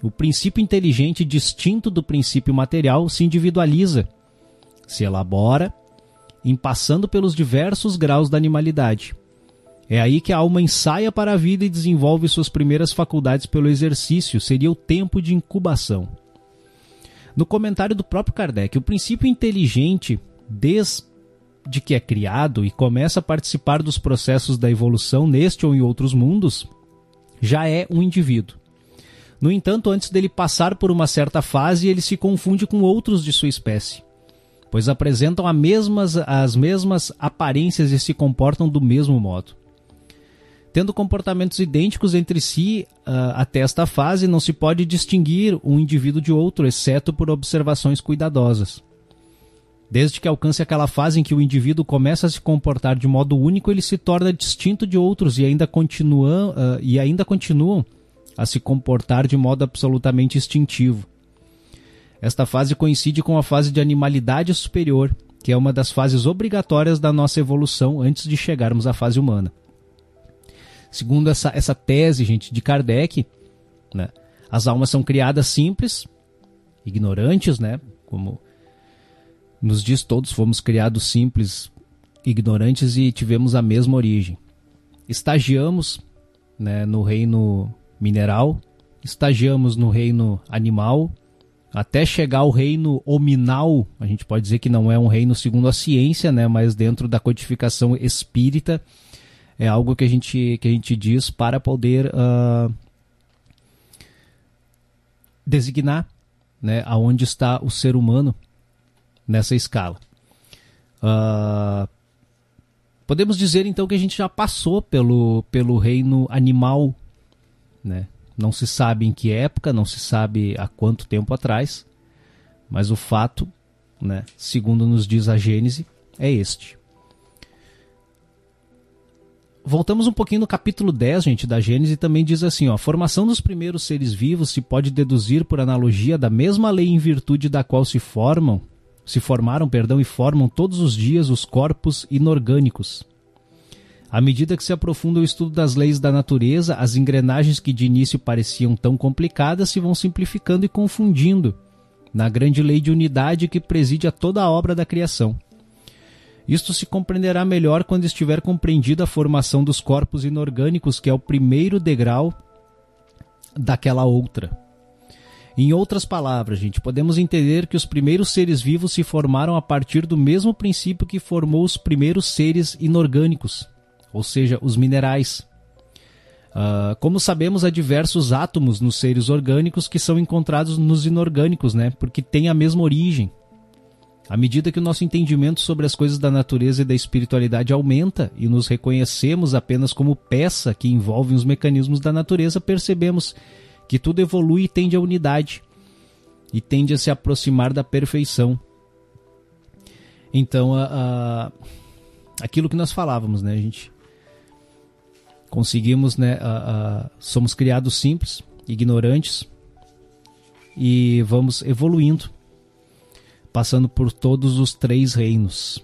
O princípio inteligente, distinto do princípio material, se individualiza, se elabora em passando pelos diversos graus da animalidade. É aí que a alma ensaia para a vida e desenvolve suas primeiras faculdades pelo exercício, seria o tempo de incubação. No comentário do próprio Kardec, o princípio inteligente, desde que é criado e começa a participar dos processos da evolução neste ou em outros mundos, já é um indivíduo. No entanto, antes dele passar por uma certa fase, ele se confunde com outros de sua espécie pois apresentam mesmas, as mesmas aparências e se comportam do mesmo modo. Tendo comportamentos idênticos entre si uh, até esta fase, não se pode distinguir um indivíduo de outro, exceto por observações cuidadosas. Desde que alcance aquela fase em que o indivíduo começa a se comportar de modo único, ele se torna distinto de outros e ainda, continua, uh, e ainda continuam a se comportar de modo absolutamente instintivo. Esta fase coincide com a fase de animalidade superior, que é uma das fases obrigatórias da nossa evolução antes de chegarmos à fase humana. Segundo essa, essa tese, gente, de Kardec, né, as almas são criadas simples, ignorantes, né, como nos diz todos, fomos criados simples, ignorantes e tivemos a mesma origem. Estagiamos né, no reino mineral, estagiamos no reino animal, até chegar ao reino hominal, a gente pode dizer que não é um reino segundo a ciência, né, mas dentro da codificação espírita, é algo que a gente, que a gente diz para poder uh, designar né, aonde está o ser humano nessa escala. Uh, podemos dizer então que a gente já passou pelo, pelo reino animal, né? Não se sabe em que época, não se sabe há quanto tempo atrás, mas o fato, né, segundo nos diz a Gênese, é este. Voltamos um pouquinho no capítulo 10, gente, da Gênese, também diz assim, ó, a formação dos primeiros seres vivos se pode deduzir por analogia da mesma lei em virtude da qual se formam, se formaram, perdão, e formam todos os dias os corpos inorgânicos. À medida que se aprofunda o estudo das leis da natureza, as engrenagens que de início pareciam tão complicadas se vão simplificando e confundindo na grande lei de unidade que preside a toda a obra da criação. Isto se compreenderá melhor quando estiver compreendida a formação dos corpos inorgânicos, que é o primeiro degrau daquela outra. Em outras palavras, gente, podemos entender que os primeiros seres vivos se formaram a partir do mesmo princípio que formou os primeiros seres inorgânicos, ou seja, os minerais. Uh, como sabemos, há diversos átomos nos seres orgânicos que são encontrados nos inorgânicos, né? Porque têm a mesma origem. À medida que o nosso entendimento sobre as coisas da natureza e da espiritualidade aumenta e nos reconhecemos apenas como peça que envolve os mecanismos da natureza, percebemos que tudo evolui e tende à unidade e tende a se aproximar da perfeição. Então, a, a, aquilo que nós falávamos, né, gente? Conseguimos, né? A, somos criados simples, ignorantes e vamos evoluindo passando por todos os três reinos.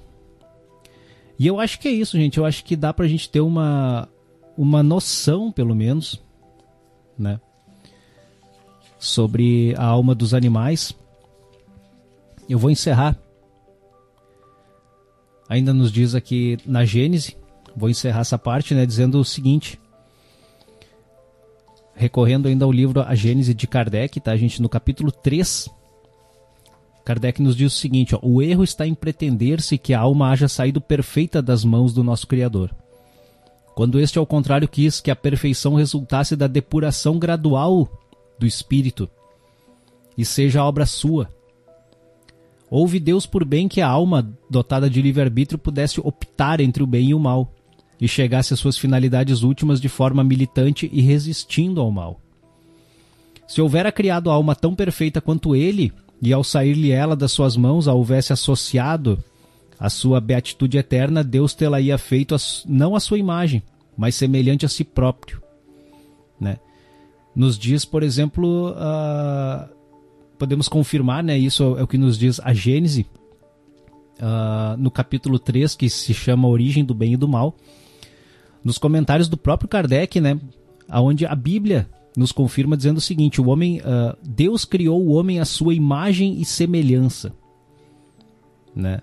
E eu acho que é isso, gente. Eu acho que dá pra gente ter uma, uma noção, pelo menos, né? Sobre a alma dos animais. Eu vou encerrar. Ainda nos diz aqui na Gênese. Vou encerrar essa parte, né? Dizendo o seguinte. Recorrendo ainda ao livro A Gênese de Kardec, tá, gente? No capítulo 3 Kardec nos diz o seguinte: ó, o erro está em pretender-se que a alma haja saído perfeita das mãos do nosso Criador. Quando este, ao contrário, quis que a perfeição resultasse da depuração gradual do espírito e seja obra sua. Houve Deus por bem que a alma, dotada de livre-arbítrio, pudesse optar entre o bem e o mal e chegasse às suas finalidades últimas de forma militante e resistindo ao mal. Se houvera criado a alma tão perfeita quanto ele, e ao sair-lhe ela das suas mãos a houvesse associado a sua beatitude eterna, Deus tê-la ia feito não a sua imagem, mas semelhante a si próprio. Né? Nos diz, por exemplo, uh, podemos confirmar, né, isso é o que nos diz a Gênese, uh, no capítulo 3, que se chama Origem do Bem e do Mal, nos comentários do próprio Kardec, né, onde a Bíblia nos confirma dizendo o seguinte: o homem, uh, Deus criou o homem à sua imagem e semelhança, né?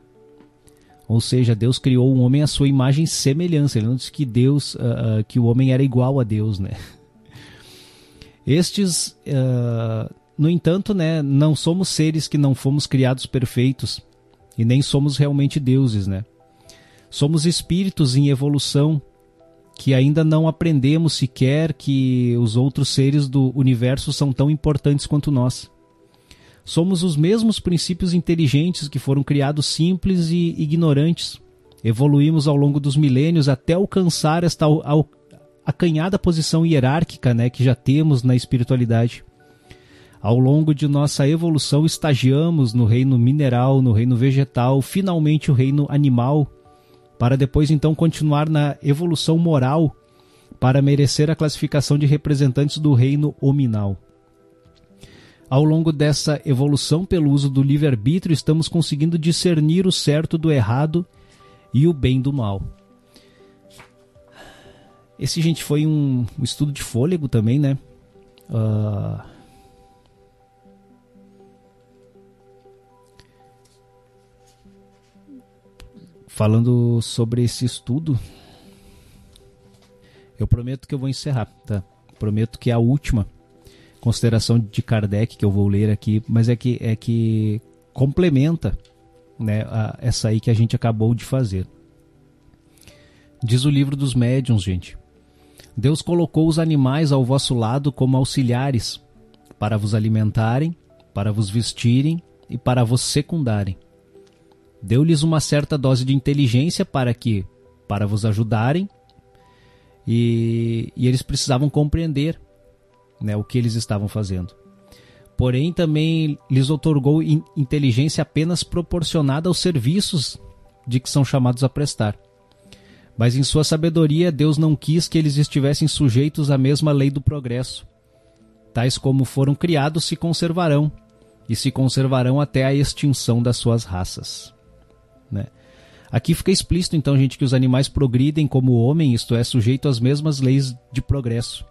Ou seja, Deus criou o homem à sua imagem e semelhança. Ele não disse que Deus, uh, uh, que o homem era igual a Deus, né? Estes, no entanto, né, não somos seres que não fomos criados perfeitos e nem somos realmente deuses, né? Somos espíritos em evolução que ainda não aprendemos sequer que os outros seres do universo são tão importantes quanto nós. Somos os mesmos princípios inteligentes que foram criados simples e ignorantes. Evoluímos ao longo dos milênios até alcançar esta acanhada posição hierárquica né, que já temos na espiritualidade. Ao longo de nossa evolução, estagiamos no reino mineral, no reino vegetal, finalmente o reino animal, para depois então continuar na evolução moral para merecer a classificação de representantes do reino hominal. Ao longo dessa evolução pelo uso do livre-arbítrio, estamos conseguindo discernir o certo do errado e o bem do mal. Esse, gente, foi um, um estudo de fôlego também, né? Uh, falando sobre esse estudo, eu prometo que eu vou encerrar, tá? Prometo que é a última consideração de Kardec que eu vou ler aqui, mas é que é que complementa, né, a, essa aí que a gente acabou de fazer. Diz o livro dos médiuns, gente. Deus colocou os animais ao vosso lado como auxiliares para vos alimentarem, para vos vestirem e para vos secundarem. Deu-lhes uma certa dose de inteligência para que, para vos ajudarem, e, e eles precisavam compreender né, o que eles estavam fazendo. Porém, também lhes otorgou in inteligência apenas proporcionada aos serviços de que são chamados a prestar. Mas em sua sabedoria, Deus não quis que eles estivessem sujeitos à mesma lei do progresso. Tais como foram criados se conservarão, e se conservarão até a extinção das suas raças. Né? Aqui fica explícito, então, gente, que os animais progridem como o homem, isto é, sujeito às mesmas leis de progresso.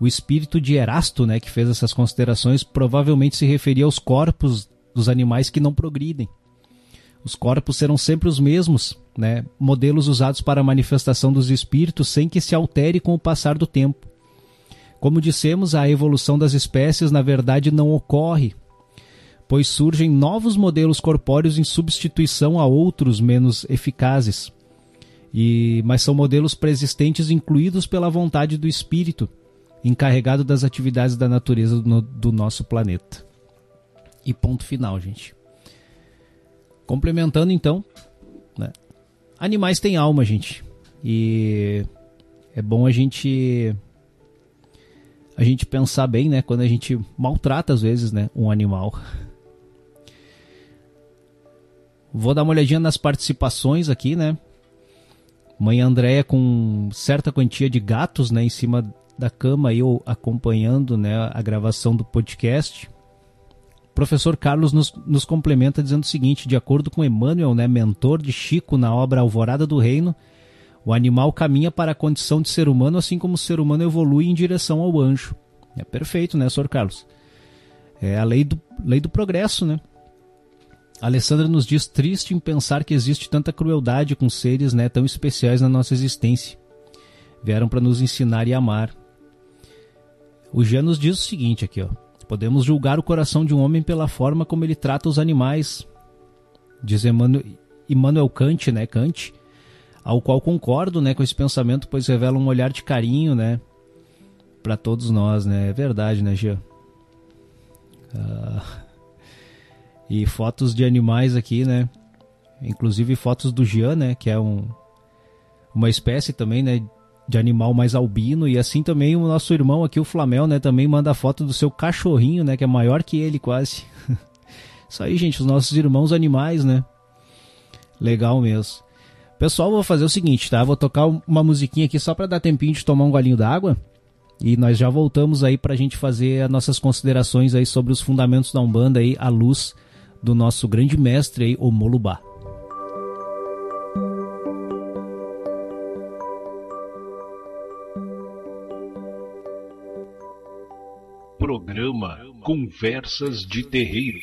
O espírito de Erasto, né, que fez essas considerações, provavelmente se referia aos corpos dos animais que não progridem. Os corpos serão sempre os mesmos, né, modelos usados para a manifestação dos espíritos sem que se altere com o passar do tempo. Como dissemos, a evolução das espécies na verdade não ocorre, pois surgem novos modelos corpóreos em substituição a outros menos eficazes. E mas são modelos preexistentes incluídos pela vontade do espírito, encarregado das atividades da natureza do, do nosso planeta. E ponto final, gente. Complementando então, né? Animais têm alma, gente. E é bom a gente a gente pensar bem, né, quando a gente maltrata às vezes, né, um animal. [LAUGHS] Vou dar uma olhadinha nas participações aqui, né? Mãe Andréia com certa quantia de gatos, né, em cima da cama eu acompanhando, né, a gravação do podcast professor Carlos nos, nos, complementa dizendo o seguinte: de acordo com Emmanuel, né, mentor de Chico na obra Alvorada do Reino, o animal caminha para a condição de ser humano, assim como o ser humano evolui em direção ao anjo. É perfeito, né, Sr. Carlos? É a lei do, lei do progresso, né? A Alessandra nos diz triste em pensar que existe tanta crueldade com seres né, tão especiais na nossa existência. Vieram para nos ensinar e amar. O Jean nos diz o seguinte aqui, ó. Podemos julgar o coração de um homem pela forma como ele trata os animais. Diz Emmanuel, Immanuel Kant, né, Kant, ao qual concordo, né, com esse pensamento, pois revela um olhar de carinho, né, para todos nós, né? É verdade, né, Gia? Ah, e fotos de animais aqui, né? Inclusive fotos do Jean, né, que é um uma espécie também, né, de animal mais albino. E assim também o nosso irmão aqui, o Flamel, né? Também manda foto do seu cachorrinho, né? Que é maior que ele quase. [LAUGHS] Isso aí, gente, os nossos irmãos animais, né? Legal mesmo. Pessoal, vou fazer o seguinte, tá? Vou tocar uma musiquinha aqui só para dar tempinho de tomar um golinho d'água. E nós já voltamos aí pra gente fazer as nossas considerações aí sobre os fundamentos da Umbanda aí à luz do nosso grande mestre aí, o Molubá. Programa Conversas de Terreiro.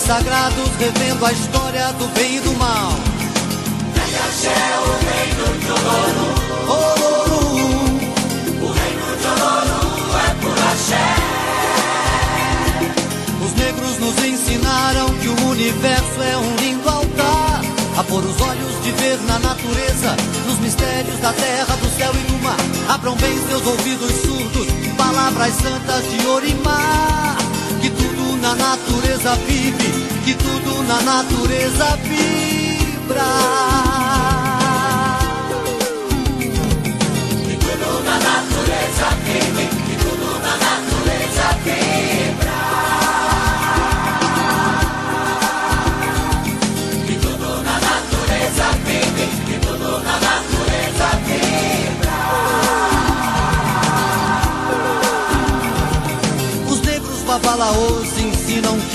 Sagrados revendo a história do bem e do mal. Axé, o reino de Oloru. Oloru. O reino de Oloru é por axé. Os negros nos ensinaram que o universo é um lindo altar. A pôr os olhos de ver na natureza, nos mistérios da terra, do céu e do mar Abram bem seus ouvidos surdos, palavras santas de Orimar. Na natureza vive, que tudo na natureza vibra. Que tudo na natureza vive,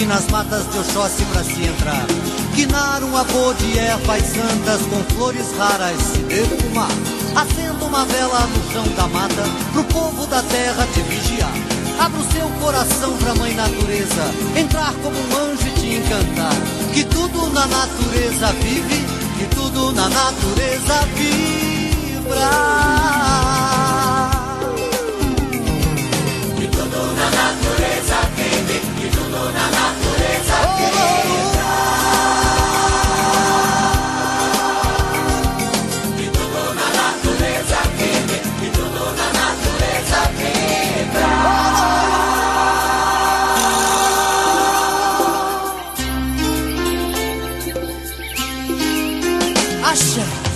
que nas matas de Oxóssi pra se entrar. Que um avô de ervas santas com flores raras se defumar Acenda uma vela no chão da mata Pro povo da terra te vigiar. Abra o seu coração pra mãe natureza Entrar como um anjo e te encantar. Que tudo na natureza vive Que tudo na natureza vibra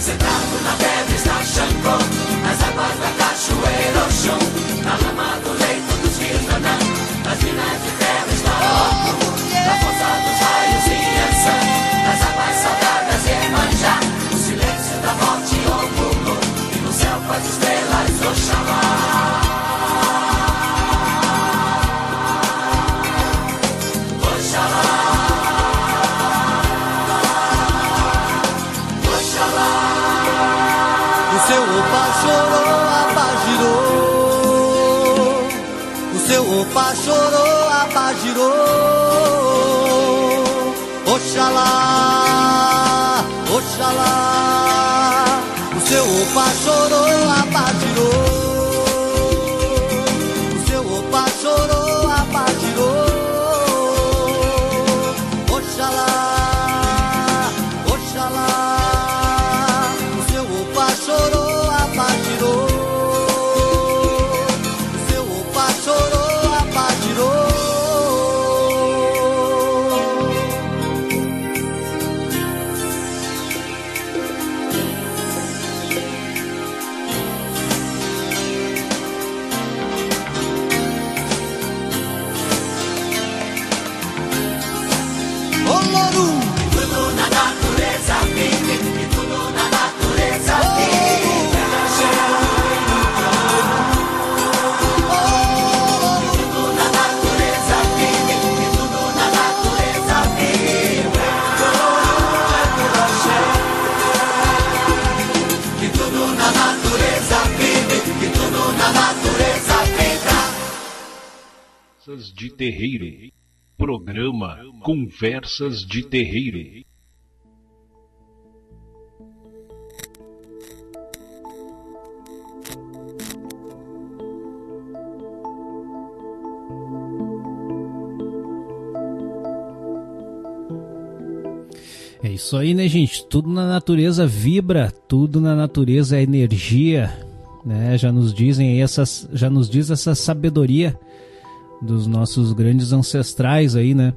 Sentado na pedra está Xangô, nas águas da cachoeira Oxum, na Oxalá, de Terreiro. Programa Conversas de Terreiro. É isso aí, né, gente? Tudo na natureza vibra, tudo na natureza é energia, né? Já nos dizem essas, já nos diz essa sabedoria dos nossos grandes ancestrais aí, né?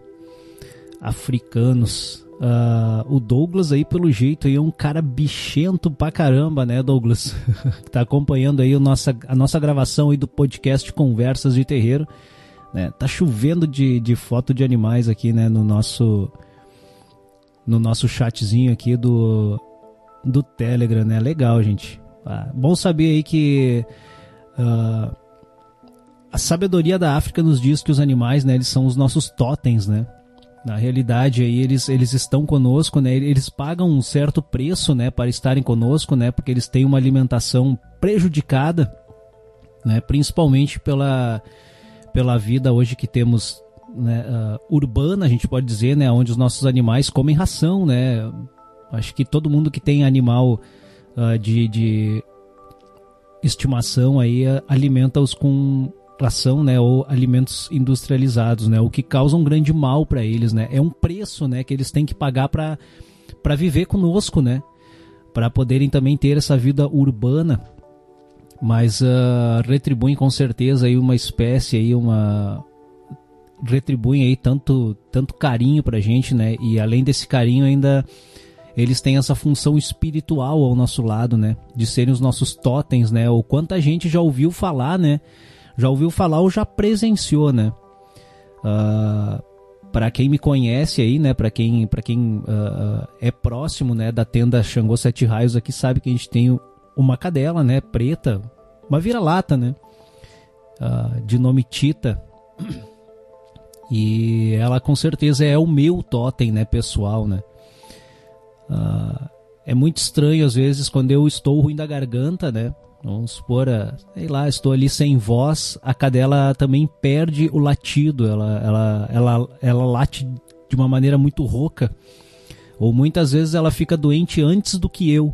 Africanos. Ah, o Douglas aí, pelo jeito, aí é um cara bichento pra caramba, né, Douglas? [LAUGHS] tá acompanhando aí o nossa, a nossa gravação aí do podcast Conversas de Terreiro. Né? Tá chovendo de, de foto de animais aqui, né, no nosso no nosso chatzinho aqui do, do Telegram, né? Legal, gente. Ah, bom saber aí que ah, a sabedoria da África nos diz que os animais, né, eles são os nossos totens, né? Na realidade, aí eles, eles estão conosco, né? Eles pagam um certo preço, né, para estarem conosco, né? Porque eles têm uma alimentação prejudicada, né? Principalmente pela pela vida hoje que temos né, uh, urbana, a gente pode dizer, né, onde os nossos animais comem ração, né? Acho que todo mundo que tem animal uh, de, de estimação aí uh, alimenta-os com ração, né, ou alimentos industrializados, né, o que causa um grande mal para eles, né? É um preço, né, que eles têm que pagar para para viver conosco, né? Para poderem também ter essa vida urbana mas uh, retribuem com certeza aí uma espécie aí uma retribuem aí tanto tanto carinho pra gente, né? E além desse carinho ainda eles têm essa função espiritual ao nosso lado, né? De serem os nossos totens, né? Ou quanta gente já ouviu falar, né? Já ouviu falar ou já presenciou, né? Uh, ah, para quem me conhece aí, né? Para quem, pra quem uh, é próximo, né? Da tenda Xangô Sete Raios aqui sabe que a gente tem uma cadela, né? Preta, uma vira-lata, né? Uh, de nome Tita. [CLEARS THROAT] E ela com certeza é o meu totem, né? Pessoal, né? Uh, é muito estranho às vezes quando eu estou ruim da garganta, né? Vamos supor, uh, sei lá, estou ali sem voz, a cadela também perde o latido, ela, ela, ela, ela late de uma maneira muito rouca. Ou muitas vezes ela fica doente antes do que eu,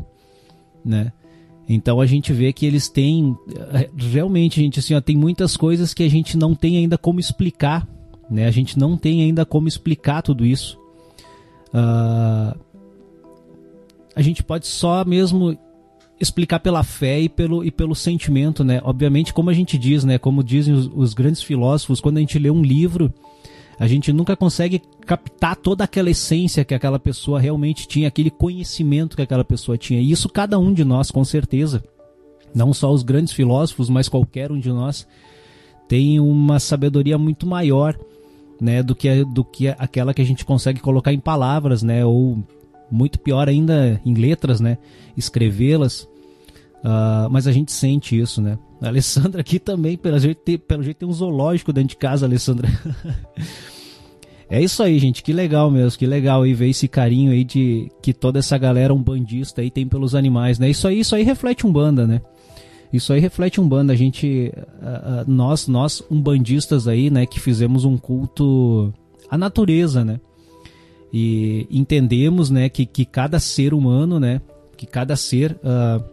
né? Então a gente vê que eles têm eh, realmente, gente, assim, ó, tem muitas coisas que a gente não tem ainda como explicar, né? A gente não tem ainda como explicar tudo isso. Uh, a gente pode só mesmo explicar pela fé e pelo, e pelo sentimento, né? Obviamente, como a gente diz, né? Como dizem os, os grandes filósofos, quando a gente lê um livro, a gente nunca consegue captar toda aquela essência que aquela pessoa realmente tinha, aquele conhecimento que aquela pessoa tinha. E isso cada um de nós, com certeza. Não só os grandes filósofos, mas qualquer um de nós tem uma sabedoria muito maior, né, do que do que aquela que a gente consegue colocar em palavras, né, ou muito pior ainda em letras, né? Escrevê-las. Uh, mas a gente sente isso, né? A Alessandra aqui também, pelo jeito, tem, pelo jeito tem um zoológico dentro de casa, Alessandra. [LAUGHS] é isso aí, gente. Que legal mesmo, que legal aí ver esse carinho aí de que toda essa galera um bandista aí tem pelos animais, né? Isso aí, isso aí reflete um banda, né? Isso aí reflete um banda. A gente, uh, uh, nós, nós um bandistas aí, né, que fizemos um culto à natureza, né? E entendemos né, que, que cada ser humano, né, que cada ser uh,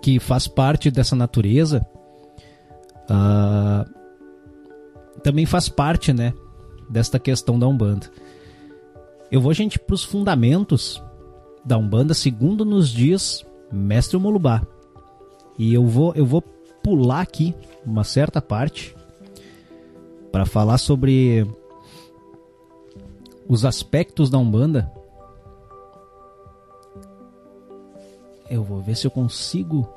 que faz parte dessa natureza uh, também faz parte né, desta questão da Umbanda. Eu vou, gente, para os fundamentos da Umbanda, segundo nos dias Mestre Molubá. E eu vou, eu vou pular aqui uma certa parte para falar sobre os aspectos da Umbanda. Eu vou ver se eu consigo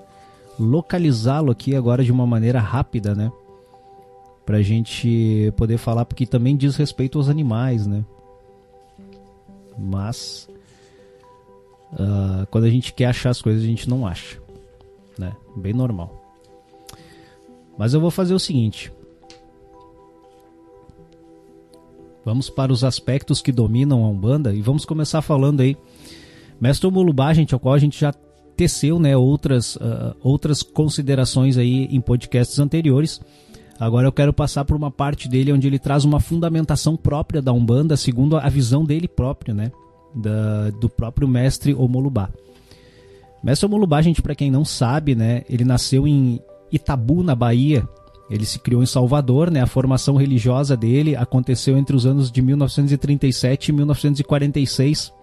localizá-lo aqui agora de uma maneira rápida, né? Pra gente poder falar, porque também diz respeito aos animais, né? Mas uh, quando a gente quer achar as coisas, a gente não acha, né? Bem normal. Mas eu vou fazer o seguinte: Vamos para os aspectos que dominam a Umbanda e vamos começar falando aí. Mestre Mulubá, gente, ao qual a gente já teceu né, outras, uh, outras considerações aí em podcasts anteriores. Agora eu quero passar por uma parte dele onde ele traz uma fundamentação própria da Umbanda, segundo a visão dele próprio, né? Da, do próprio mestre Omolubá. Mestre Omolubá, gente, para quem não sabe, né? Ele nasceu em Itabu, na Bahia, ele se criou em Salvador, né? A formação religiosa dele aconteceu entre os anos de 1937 e 1946,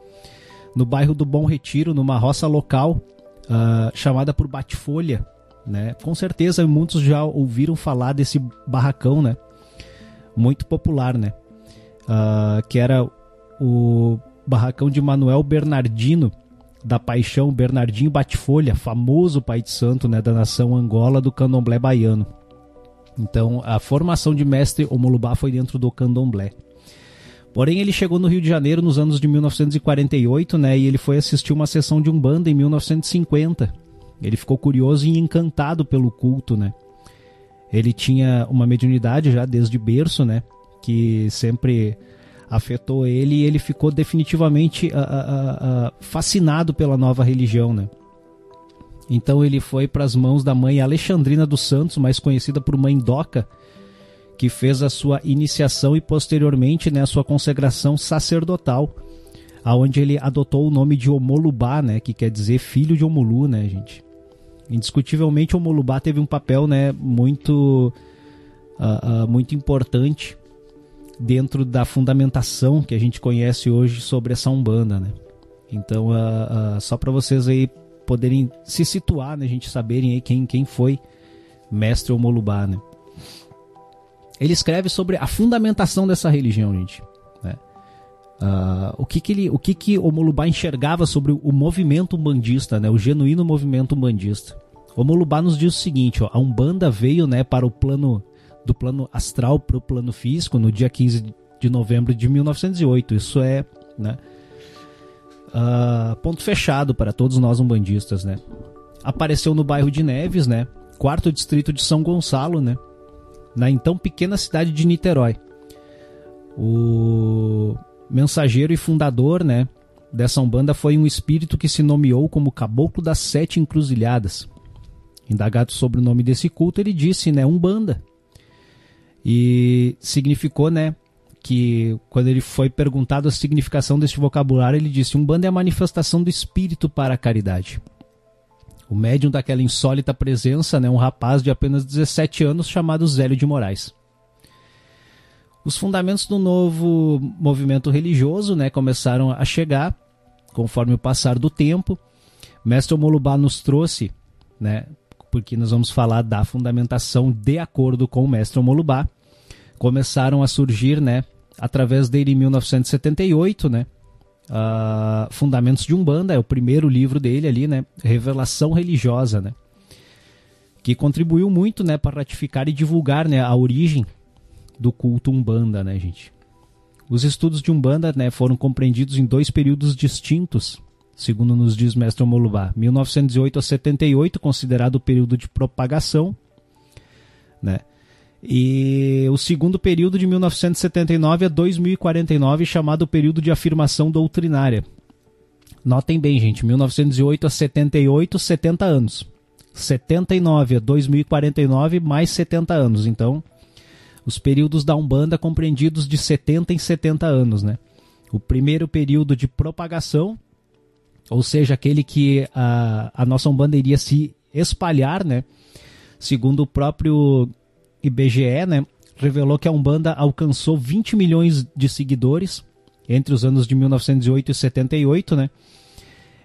no bairro do Bom Retiro, numa roça local uh, chamada por Bate-Folha, né? Com certeza muitos já ouviram falar desse barracão, né? Muito popular, né? Uh, que era o barracão de Manuel Bernardino, da paixão Bernardinho Bate-Folha, famoso pai de santo né, da nação Angola do candomblé baiano. Então, a formação de mestre Omolubá foi dentro do candomblé. Porém, ele chegou no Rio de Janeiro nos anos de 1948, né? E ele foi assistir uma sessão de Umbanda em 1950. Ele ficou curioso e encantado pelo culto, né? Ele tinha uma mediunidade já desde berço, né? Que sempre afetou ele e ele ficou definitivamente uh, uh, uh, fascinado pela nova religião, né? Então ele foi para as mãos da mãe Alexandrina dos Santos, mais conhecida por Mãe Doca, que fez a sua iniciação e posteriormente né, a sua consagração sacerdotal, aonde ele adotou o nome de Omolubá, né, que quer dizer filho de Omulu, né, gente. Indiscutivelmente Omolubá teve um papel, né, muito uh, uh, muito importante dentro da fundamentação que a gente conhece hoje sobre essa umbanda, né. Então, uh, só para vocês aí poderem se situar, né, a gente saberem aí quem, quem foi mestre Omolubá, né? Ele escreve sobre a fundamentação dessa religião, gente. Né? Uh, o que que ele, o que que Omolubá enxergava sobre o movimento umbandista, né? O genuíno movimento umbandista. Omolubá nos diz o seguinte, ó, a Umbanda veio, né, para o plano do plano astral para o plano físico no dia 15 de novembro de 1908. Isso é, né, uh, ponto fechado para todos nós umbandistas, né? Apareceu no bairro de Neves, né? Quarto distrito de São Gonçalo, né? Na então pequena cidade de Niterói. O mensageiro e fundador, né, dessa Umbanda foi um espírito que se nomeou como Caboclo das Sete Encruzilhadas. Indagado sobre o nome desse culto, ele disse, né, Umbanda. E significou, né, que quando ele foi perguntado a significação deste vocabulário, ele disse: Umbanda é a manifestação do espírito para a caridade. O médium daquela insólita presença, né, um rapaz de apenas 17 anos chamado Zélio de Moraes. Os fundamentos do novo movimento religioso né, começaram a chegar conforme o passar do tempo. Mestre Omolubá nos trouxe né, porque nós vamos falar da fundamentação de acordo com o mestre Omolubá. Começaram a surgir, né, através dele em 1978, né, uh, Fundamentos de Umbanda, é o primeiro livro dele ali, né, Revelação Religiosa, né, que contribuiu muito, né, para ratificar e divulgar, né, a origem do culto Umbanda, né, gente. Os estudos de Umbanda, né, foram compreendidos em dois períodos distintos, segundo nos diz Mestre Molubá. 1908 a 78, considerado o período de propagação, né? E o segundo período de 1979 a 2049, chamado período de afirmação doutrinária. Notem bem, gente, 1908 a 78, 70 anos. 79 a 2049, mais 70 anos. Então, os períodos da Umbanda compreendidos de 70 em 70 anos, né? O primeiro período de propagação, ou seja, aquele que a, a nossa Umbanda iria se espalhar, né? Segundo o próprio IBGE, né, revelou que a Umbanda alcançou 20 milhões de seguidores entre os anos de 1908 e 78, né?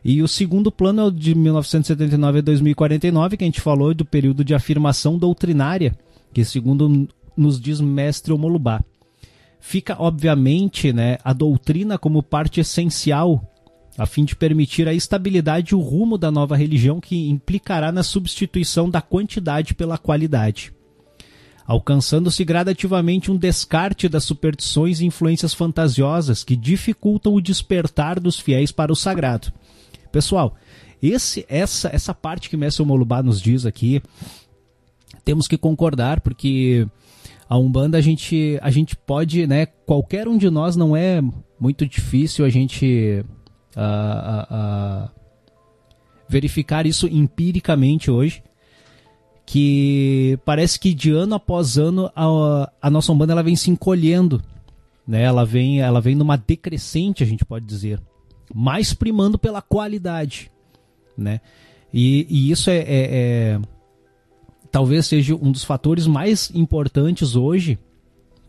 E o segundo plano é o de 1979 a 2049, que a gente falou do período de afirmação doutrinária, que segundo nos diz mestre Omolubá. Fica, obviamente, né, a doutrina como parte essencial a fim de permitir a estabilidade e o rumo da nova religião que implicará na substituição da quantidade pela qualidade, alcançando-se gradativamente um descarte das superstições e influências fantasiosas que dificultam o despertar dos fiéis para o sagrado. Pessoal, esse, essa, essa parte que Mestre Molubá nos diz aqui, temos que concordar, porque a Umbanda a gente, a gente pode, né, qualquer um de nós não é muito difícil a gente uh, uh, verificar isso empiricamente hoje, que parece que de ano após ano a, a nossa Umbanda ela vem se encolhendo, né? ela, vem, ela vem numa decrescente, a gente pode dizer, mais primando pela qualidade. Né? E, e isso é, é, é talvez seja um dos fatores mais importantes hoje,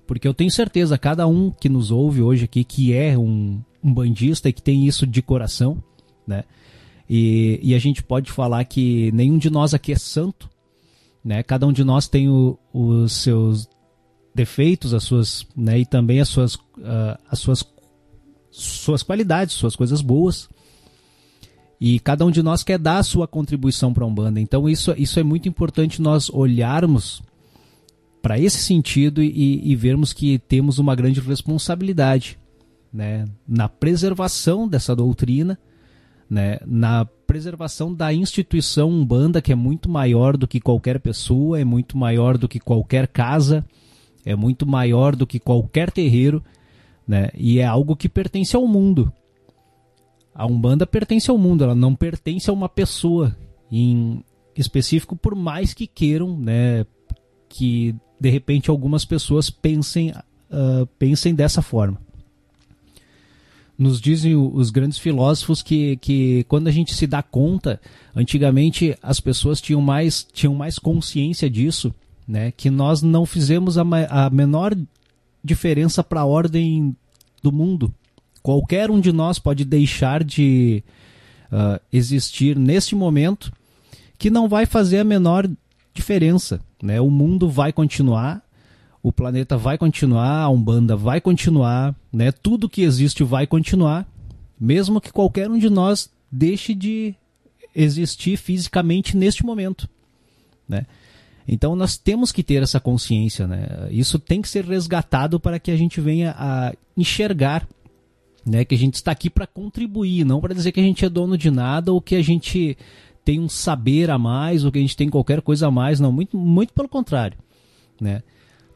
porque eu tenho certeza, cada um que nos ouve hoje aqui, que é um, um bandista e que tem isso de coração, né? E, e, a gente pode falar que nenhum de nós aqui é santo, né? Cada um de nós tem o, os seus defeitos, as suas, né? E também as suas, uh, as suas, suas qualidades, suas coisas boas. E cada um de nós quer dar a sua contribuição para a Umbanda. Então isso, isso é muito importante nós olharmos para esse sentido e, e vermos que temos uma grande responsabilidade né, na preservação dessa doutrina, né, na preservação da instituição Umbanda, que é muito maior do que qualquer pessoa, é muito maior do que qualquer casa, é muito maior do que qualquer terreiro, né, e é algo que pertence ao mundo. A Umbanda pertence ao mundo, ela não pertence a uma pessoa em específico, por mais que queiram, né, que de repente algumas pessoas pensem, uh, pensem dessa forma nos dizem os grandes filósofos que, que quando a gente se dá conta, antigamente as pessoas tinham mais, tinham mais consciência disso, né? que nós não fizemos a, a menor diferença para a ordem do mundo. Qualquer um de nós pode deixar de uh, existir neste momento que não vai fazer a menor diferença. Né? O mundo vai continuar, o planeta vai continuar, a Umbanda vai continuar, né? tudo que existe vai continuar, mesmo que qualquer um de nós deixe de existir fisicamente neste momento. Né? Então nós temos que ter essa consciência, né? Isso tem que ser resgatado para que a gente venha a enxergar, né? Que a gente está aqui para contribuir, não para dizer que a gente é dono de nada ou que a gente tem um saber a mais ou que a gente tem qualquer coisa a mais, não. Muito, muito pelo contrário, né?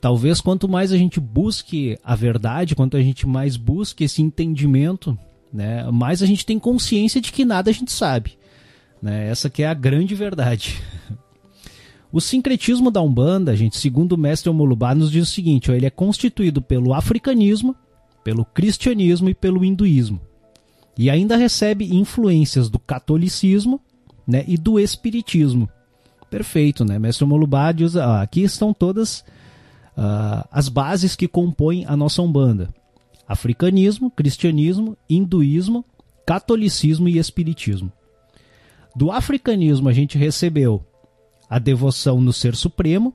Talvez quanto mais a gente busque a verdade, quanto a gente mais busque esse entendimento, né? Mais a gente tem consciência de que nada a gente sabe, né? Essa que é a grande verdade. O sincretismo da Umbanda, gente, segundo o mestre Omolubá, nos diz o seguinte: ó, ele é constituído pelo africanismo, pelo cristianismo e pelo hinduísmo. E ainda recebe influências do catolicismo né, e do espiritismo. Perfeito, né? Mestre Omolubá diz: ó, aqui estão todas uh, as bases que compõem a nossa Umbanda: africanismo, cristianismo, hinduísmo, catolicismo e espiritismo. Do africanismo a gente recebeu a devoção no Ser Supremo,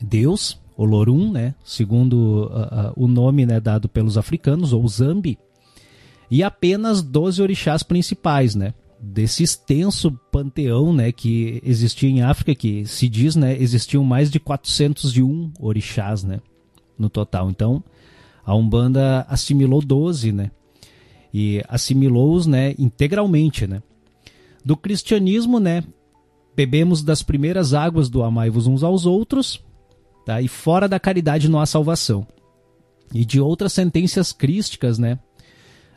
Deus, Olorum, né, segundo uh, uh, o nome né, dado pelos africanos, ou Zambi, e apenas 12 orixás principais, né, desse extenso panteão né, que existia em África, que se diz né, existiam mais de 401 orixás né, no total. Então, a Umbanda assimilou 12, né, e assimilou-os né, integralmente, né. Do cristianismo, né, bebemos das primeiras águas do amai-vos uns aos outros, tá? e fora da caridade não há salvação. E de outras sentenças crísticas, né?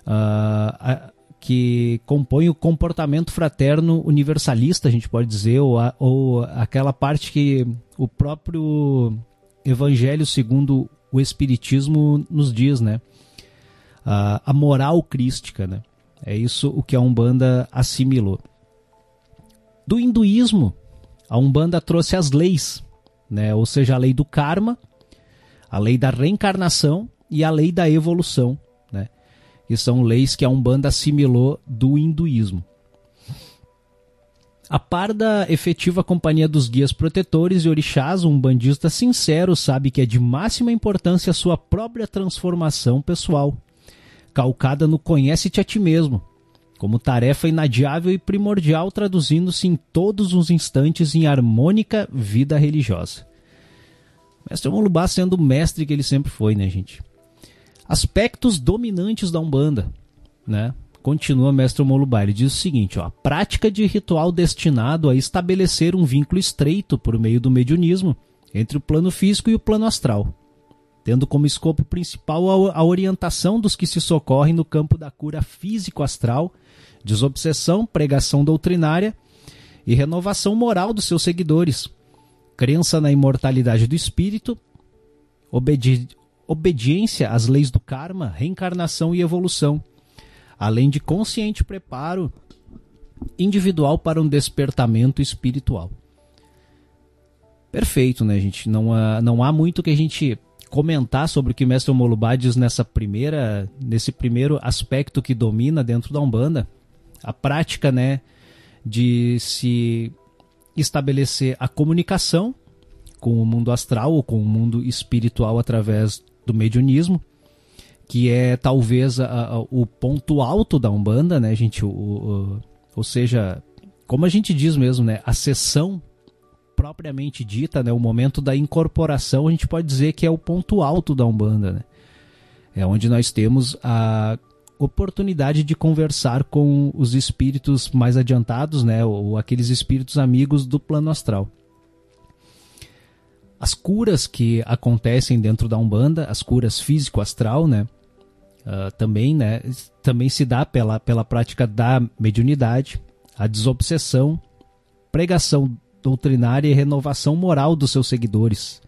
Uh, que compõem o comportamento fraterno universalista, a gente pode dizer, ou, a, ou aquela parte que o próprio Evangelho segundo o Espiritismo nos diz, né? Uh, a moral crística, né? É isso o que a Umbanda assimilou do hinduísmo. A Umbanda trouxe as leis, né? ou seja, a lei do karma, a lei da reencarnação e a lei da evolução, que são leis que a Umbanda assimilou do hinduísmo. A par da efetiva companhia dos guias protetores e orixás, um bandista sincero sabe que é de máxima importância a sua própria transformação pessoal, calcada no conhece-te a ti mesmo, como tarefa inadiável e primordial, traduzindo-se em todos os instantes em harmônica vida religiosa. Mestre Molubá sendo o mestre que ele sempre foi, né, gente? Aspectos dominantes da Umbanda, né? Continua Mestre Molubá, ele diz o seguinte, ó, a prática de ritual destinado a estabelecer um vínculo estreito por meio do mediunismo entre o plano físico e o plano astral, tendo como escopo principal a orientação dos que se socorrem no campo da cura físico-astral desobsessão, pregação doutrinária e renovação moral dos seus seguidores, crença na imortalidade do espírito, obedi obediência às leis do karma, reencarnação e evolução, além de consciente preparo individual para um despertamento espiritual. Perfeito, né, gente? Não há, não há muito que a gente comentar sobre o que Mestre Molubá diz nessa primeira, nesse primeiro aspecto que domina dentro da Umbanda, a prática né, de se estabelecer a comunicação com o mundo astral ou com o mundo espiritual através do mediunismo, que é talvez a, a, o ponto alto da Umbanda, né, gente? O, o, ou seja, como a gente diz mesmo, né, a sessão propriamente dita, né, o momento da incorporação, a gente pode dizer que é o ponto alto da Umbanda, né? É onde nós temos a oportunidade de conversar com os espíritos mais adiantados, né, ou aqueles espíritos amigos do plano astral. As curas que acontecem dentro da Umbanda, as curas físico-astral, né, uh, também, né, também se dá pela, pela prática da mediunidade, a desobsessão, pregação doutrinária e renovação moral dos seus seguidores,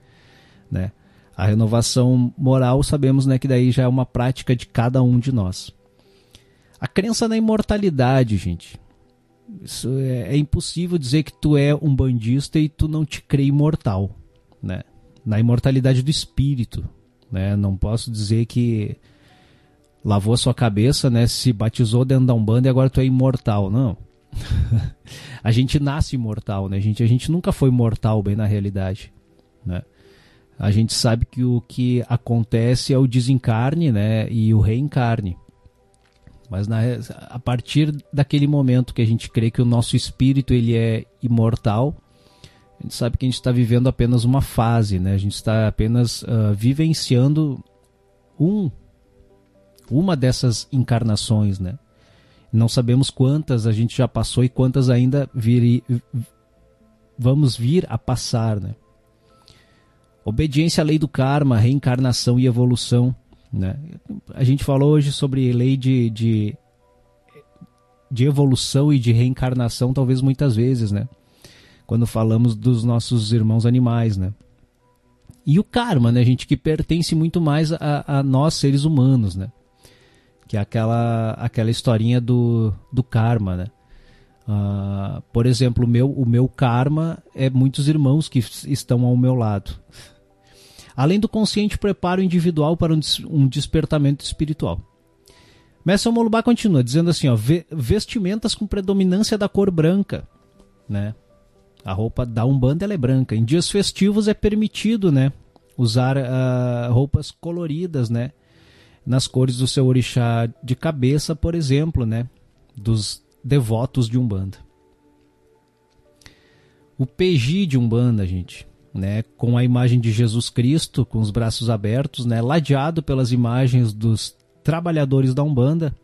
né. A renovação moral, sabemos né, que daí já é uma prática de cada um de nós. A crença na imortalidade, gente. Isso é, é, impossível dizer que tu é um bandista e tu não te crê imortal, né? Na imortalidade do espírito, né? Não posso dizer que lavou a sua cabeça, né? Se batizou dentro da Umbanda e agora tu é imortal. Não. [LAUGHS] a gente nasce imortal, né? A gente, a gente nunca foi mortal bem na realidade, né? A gente sabe que o que acontece é o desencarne, né? E o reencarne. Mas na, a partir daquele momento que a gente crê que o nosso espírito ele é imortal, a gente sabe que a gente está vivendo apenas uma fase, né? A gente está apenas uh, vivenciando um, uma dessas encarnações, né? Não sabemos quantas a gente já passou e quantas ainda vir, vamos vir a passar, né? Obediência à lei do karma, reencarnação e evolução. Né? A gente falou hoje sobre lei de, de, de evolução e de reencarnação, talvez muitas vezes, né? Quando falamos dos nossos irmãos animais, né? E o karma, né, gente, que pertence muito mais a, a nós seres humanos, né? Que é aquela, aquela historinha do, do karma, né? Uh, por exemplo, o meu, o meu karma é muitos irmãos que estão ao meu lado. Além do consciente preparo individual para um, um despertamento espiritual. Mestre Molubá continua dizendo assim, ó, vestimentas com predominância da cor branca, né? A roupa da Umbanda é branca. Em dias festivos é permitido, né, usar uh, roupas coloridas, né, nas cores do seu orixá de cabeça, por exemplo, né, dos devotos de Umbanda. O PG de Umbanda, gente, né, com a imagem de Jesus Cristo com os braços abertos, né, ladeado pelas imagens dos trabalhadores da Umbanda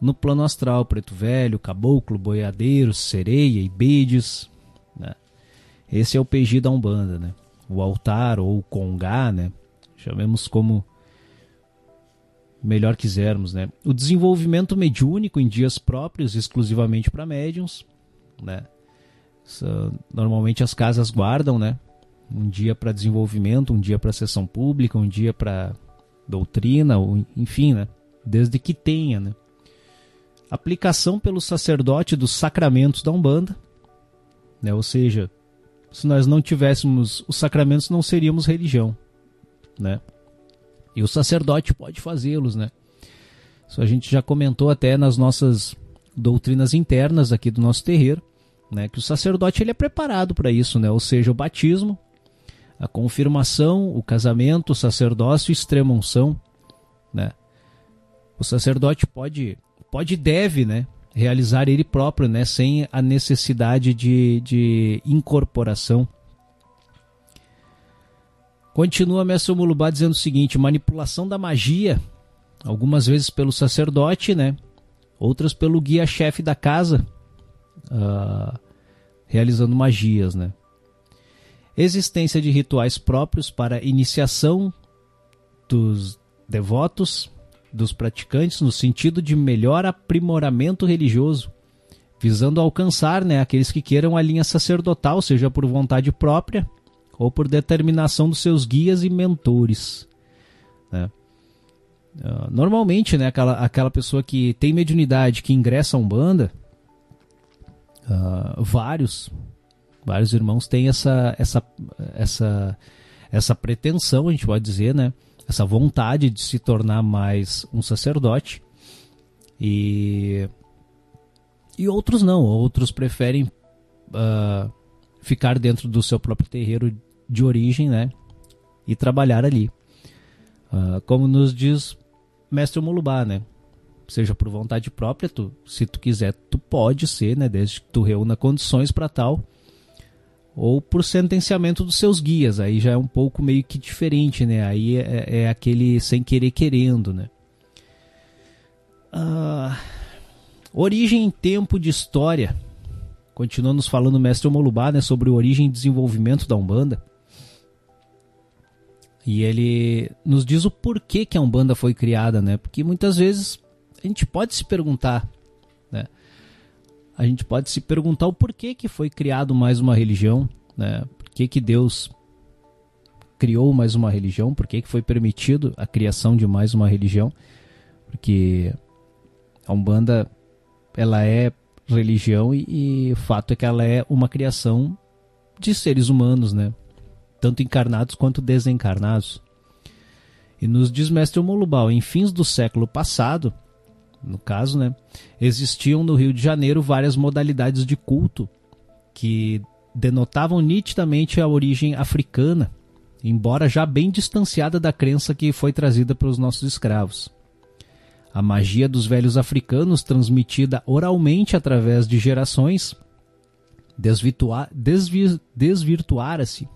no plano astral, preto velho, caboclo, boiadeiro, sereia, ibedes, né. Esse é o PG da Umbanda, né? O altar ou o congá, né? Chamemos como melhor quisermos, né? O desenvolvimento mediúnico em dias próprios exclusivamente para médiums, né? normalmente as casas guardam, né? Um dia para desenvolvimento, um dia para sessão pública, um dia para doutrina, ou, enfim, né? Desde que tenha, né? Aplicação pelo sacerdote dos sacramentos da Umbanda, né? Ou seja, se nós não tivéssemos os sacramentos, não seríamos religião, né? E o sacerdote pode fazê-los, né? Isso a gente já comentou até nas nossas doutrinas internas aqui do nosso terreiro, né? Que o sacerdote ele é preparado para isso, né? Ou seja, o batismo, a confirmação, o casamento, o sacerdócio extrema unção, né? O sacerdote pode, pode deve, né? Realizar ele próprio, né? Sem a necessidade de, de incorporação Continua Mestre Mulubá dizendo o seguinte: manipulação da magia, algumas vezes pelo sacerdote, né? Outras pelo guia-chefe da casa, uh, realizando magias, né? Existência de rituais próprios para iniciação dos devotos, dos praticantes, no sentido de melhor aprimoramento religioso, visando alcançar né, aqueles que queiram a linha sacerdotal, seja por vontade própria ou por determinação dos seus guias e mentores. Né? Uh, normalmente, né, aquela, aquela pessoa que tem mediunidade, que ingressa a Umbanda, uh, vários, vários irmãos têm essa, essa, essa, essa pretensão, a gente pode dizer, né, essa vontade de se tornar mais um sacerdote. E, e outros não, outros preferem uh, ficar dentro do seu próprio terreiro de origem, né? E trabalhar ali. Uh, como nos diz Mestre Mulubá, né? Seja por vontade própria, tu, se tu quiser, tu pode ser, né? Desde que tu reúna condições para tal. Ou por sentenciamento dos seus guias, aí já é um pouco meio que diferente, né? Aí é, é aquele sem querer querendo, né? Uh, origem em tempo de história. Continuamos falando o mestre Molubá, né, sobre a origem e desenvolvimento da Umbanda. E ele nos diz o porquê que a Umbanda foi criada, né? Porque muitas vezes a gente pode se perguntar? A gente pode se perguntar o porquê que foi criado mais uma religião, né? Por que, que Deus criou mais uma religião? Por que, que foi permitido a criação de mais uma religião? Porque a Umbanda ela é religião e, e o fato é que ela é uma criação de seres humanos, né? tanto encarnados quanto desencarnados. E nos diz Mestre Molubal, em fins do século passado, no caso, né, existiam no Rio de Janeiro várias modalidades de culto que denotavam nitidamente a origem africana, embora já bem distanciada da crença que foi trazida pelos nossos escravos. A magia dos velhos africanos, transmitida oralmente através de gerações, desvi desvirtuara-se,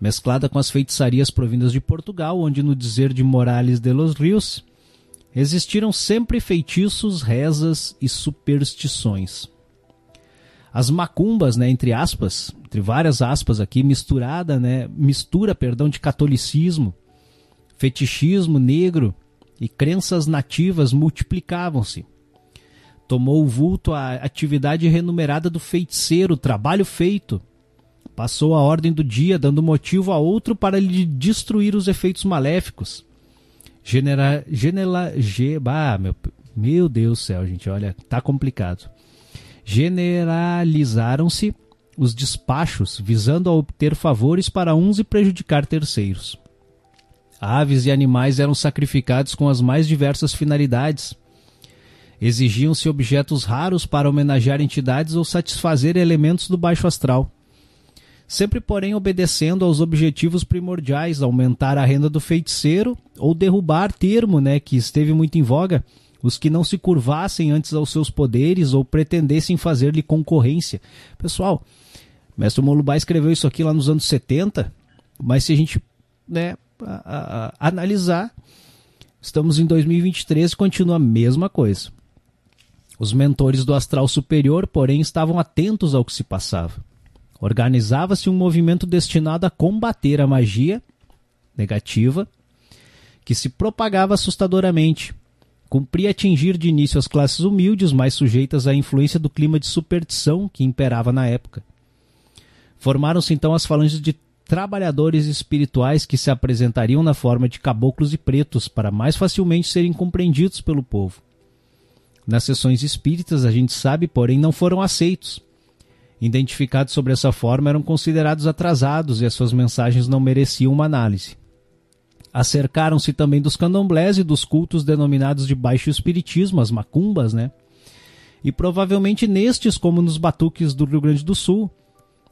mesclada com as feitiçarias provindas de Portugal, onde, no dizer de Morales de los Rios, existiram sempre feitiços, rezas e superstições. As macumbas, né, entre aspas, entre várias aspas aqui, misturada, né, mistura, perdão, de catolicismo, fetichismo negro e crenças nativas multiplicavam-se. Tomou o vulto a atividade renumerada do feiticeiro, trabalho feito. Passou a ordem do dia, dando motivo a outro para lhe destruir os efeitos maléficos. Genera, genela, ge, bah, meu, meu Deus do céu, gente, olha, tá complicado. Generalizaram-se os despachos, visando a obter favores para uns e prejudicar terceiros. Aves e animais eram sacrificados com as mais diversas finalidades. Exigiam-se objetos raros para homenagear entidades ou satisfazer elementos do baixo astral. Sempre, porém, obedecendo aos objetivos primordiais, aumentar a renda do feiticeiro ou derrubar termo, né, que esteve muito em voga, os que não se curvassem antes aos seus poderes ou pretendessem fazer-lhe concorrência. Pessoal, Mestre Molubá escreveu isso aqui lá nos anos 70, mas se a gente né, a, a, analisar, estamos em 2023 e continua a mesma coisa. Os mentores do astral superior, porém, estavam atentos ao que se passava. Organizava-se um movimento destinado a combater a magia negativa que se propagava assustadoramente. Cumpria atingir de início as classes humildes, mais sujeitas à influência do clima de superstição que imperava na época. Formaram-se então as falanges de trabalhadores espirituais que se apresentariam na forma de caboclos e pretos para mais facilmente serem compreendidos pelo povo. Nas sessões espíritas, a gente sabe, porém, não foram aceitos. Identificados sobre essa forma, eram considerados atrasados e as suas mensagens não mereciam uma análise. Acercaram-se também dos candomblés e dos cultos denominados de baixo espiritismo, as macumbas, né? E provavelmente nestes, como nos batuques do Rio Grande do Sul,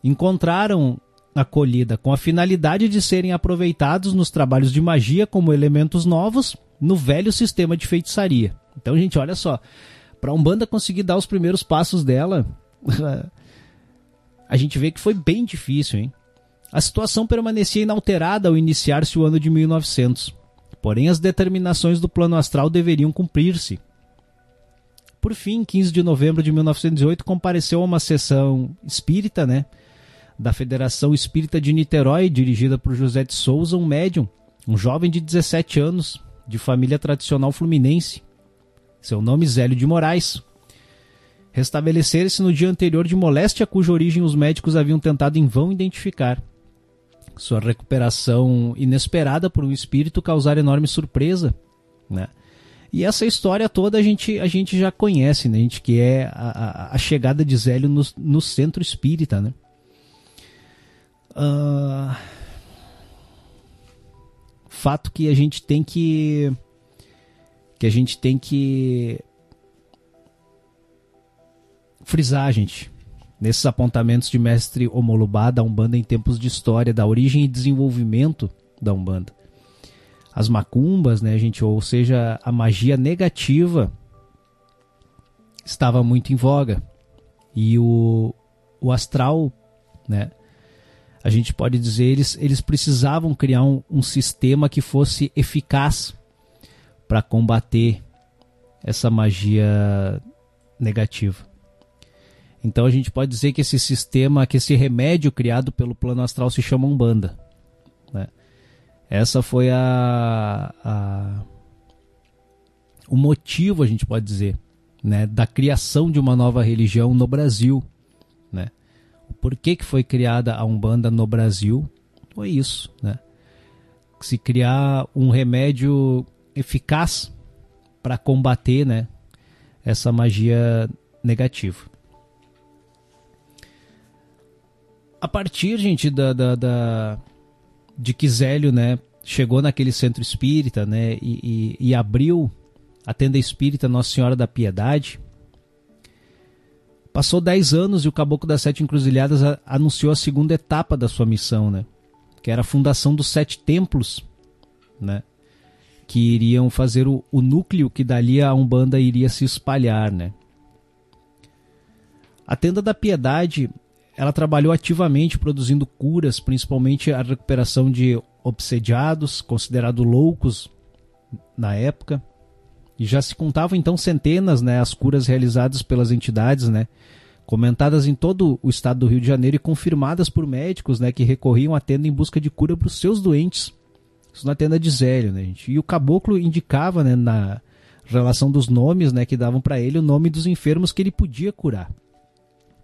encontraram acolhida com a finalidade de serem aproveitados nos trabalhos de magia como elementos novos no velho sistema de feitiçaria. Então, gente, olha só, para a Umbanda conseguir dar os primeiros passos dela, [LAUGHS] a gente vê que foi bem difícil, hein? A situação permanecia inalterada ao iniciar-se o ano de 1900. Porém, as determinações do plano astral deveriam cumprir-se. Por fim, 15 de novembro de 1908, compareceu a uma sessão espírita, né? da Federação Espírita de Niterói, dirigida por José de Souza, um médium, um jovem de 17 anos, de família tradicional fluminense. Seu nome Zélio de Moraes. Restabelecer-se no dia anterior de moléstia cuja origem os médicos haviam tentado em vão identificar. Sua recuperação inesperada por um espírito causar enorme surpresa, né? E essa história toda a gente, a gente já conhece, né? A gente que é a, a, a chegada de Zélio no, no centro espírita, né? Uh, fato que a gente tem que que a gente tem que frisar, gente, nesses apontamentos de mestre Omolubá da Umbanda em tempos de história, da origem e desenvolvimento da Umbanda. As macumbas, né, gente, ou seja, a magia negativa estava muito em voga. E o, o astral, né, a gente pode dizer, eles, eles precisavam criar um, um sistema que fosse eficaz para combater essa magia negativa. Então a gente pode dizer que esse sistema, que esse remédio criado pelo plano astral se chama Umbanda. Né? Essa foi a, a, o motivo, a gente pode dizer, né, da criação de uma nova religião no Brasil. Né? por que, que foi criada a Umbanda no Brasil foi isso, né? Se criar um remédio eficaz para combater, né, essa magia negativa. A partir, gente, da, da, da de que Zélio, né, chegou naquele centro espírita, né, e, e, e abriu a tenda espírita Nossa Senhora da Piedade. Passou 10 anos e o Caboclo das Sete Encruzilhadas a, anunciou a segunda etapa da sua missão, né, que era a fundação dos sete templos, né, que iriam fazer o, o núcleo que dali a Umbanda iria se espalhar, né. A Tenda da Piedade, ela trabalhou ativamente produzindo curas, principalmente a recuperação de obsediados, considerados loucos na época. E já se contavam então centenas, né, as curas realizadas pelas entidades, né, comentadas em todo o estado do Rio de Janeiro e confirmadas por médicos, né, que recorriam à tenda em busca de cura para os seus doentes. Isso na tenda de Zélio, né, gente? E o caboclo indicava, né, na relação dos nomes, né, que davam para ele o nome dos enfermos que ele podia curar,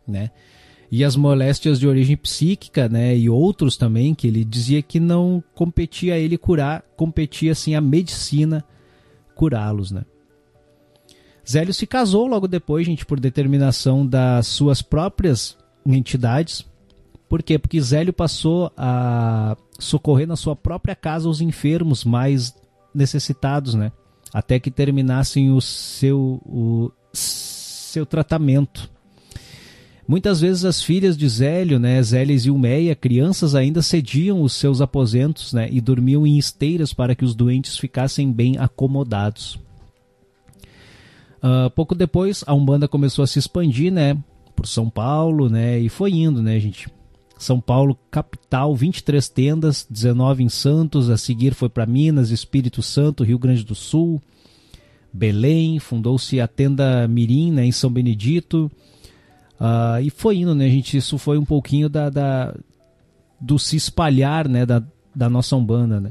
né? E as moléstias de origem psíquica, né, e outros também que ele dizia que não competia a ele curar, competia sim a medicina curá-los, né? Zélio se casou logo depois, gente, por determinação das suas próprias entidades. Por quê? Porque Zélio passou a socorrer na sua própria casa os enfermos mais necessitados, né? Até que terminassem o seu, o seu tratamento. Muitas vezes as filhas de Zélio, né, Zélia e Ulmeia, crianças ainda cediam os seus aposentos né, e dormiam em esteiras para que os doentes ficassem bem acomodados. Uh, pouco depois, a Umbanda começou a se expandir, né, por São Paulo, né, e foi indo, né, gente. São Paulo, capital, 23 tendas, 19 em Santos, a seguir foi para Minas, Espírito Santo, Rio Grande do Sul, Belém, fundou-se a tenda Mirim, né, em São Benedito, Uh, e foi indo, né, gente? Isso foi um pouquinho da, da do se espalhar, né, da, da nossa Umbanda, né?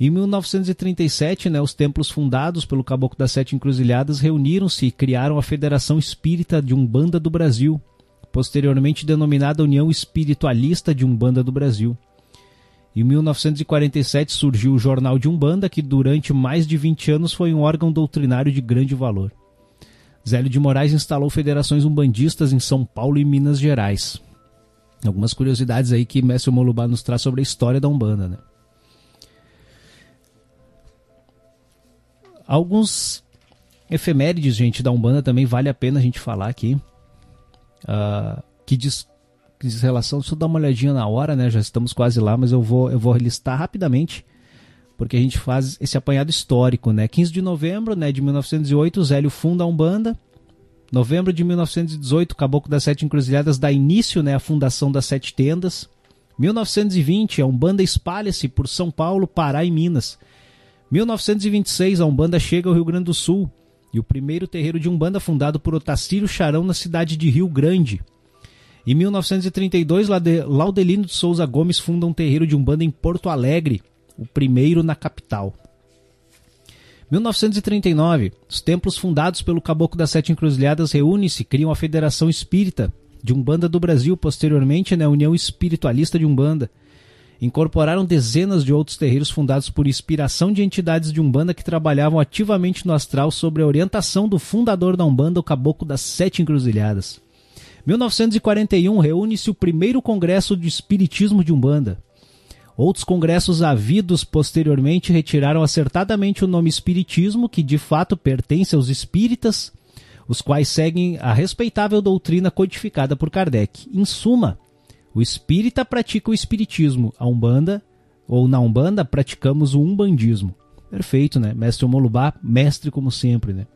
Em 1937, né, os templos fundados pelo Caboclo das Sete Encruzilhadas reuniram-se e criaram a Federação Espírita de Umbanda do Brasil, posteriormente denominada União Espiritualista de Umbanda do Brasil. Em 1947 surgiu o Jornal de Umbanda, que durante mais de 20 anos foi um órgão doutrinário de grande valor. Zélio de Moraes instalou federações umbandistas em São Paulo e Minas Gerais. Algumas curiosidades aí que Mestre Molubá nos traz sobre a história da Umbanda, né? Alguns efemérides, gente, da Umbanda também vale a pena a gente falar aqui. Uh, que diz, relação, deixa eu dar uma olhadinha na hora, né? Já estamos quase lá, mas eu vou, eu vou listar rapidamente porque a gente faz esse apanhado histórico, né? 15 de novembro, né, de 1908, Zélio funda a Umbanda. Novembro de 1918, Caboclo das Sete Encruzilhadas dá início, né, à fundação das Sete Tendas. 1920, a Umbanda espalha-se por São Paulo, Pará e Minas. 1926, a Umbanda chega ao Rio Grande do Sul e o primeiro terreiro de Umbanda fundado por Otacílio Charão na cidade de Rio Grande. Em 1932, Laudelino de Souza Gomes funda um terreiro de Umbanda em Porto Alegre o primeiro na capital. 1939, os templos fundados pelo Caboclo das Sete Encruzilhadas reúnem-se criam a Federação Espírita de Umbanda do Brasil, posteriormente na União Espiritualista de Umbanda. Incorporaram dezenas de outros terreiros fundados por inspiração de entidades de Umbanda que trabalhavam ativamente no astral sobre a orientação do fundador da Umbanda, o Caboclo das Sete Encruzilhadas. 1941 reúne-se o primeiro Congresso de Espiritismo de Umbanda. Outros congressos havidos posteriormente retiraram acertadamente o nome Espiritismo, que de fato pertence aos espíritas, os quais seguem a respeitável doutrina codificada por Kardec. Em suma, o espírita pratica o espiritismo, a Umbanda, ou na Umbanda, praticamos o umbandismo. Perfeito, né? Mestre Omolubá, mestre como sempre, né?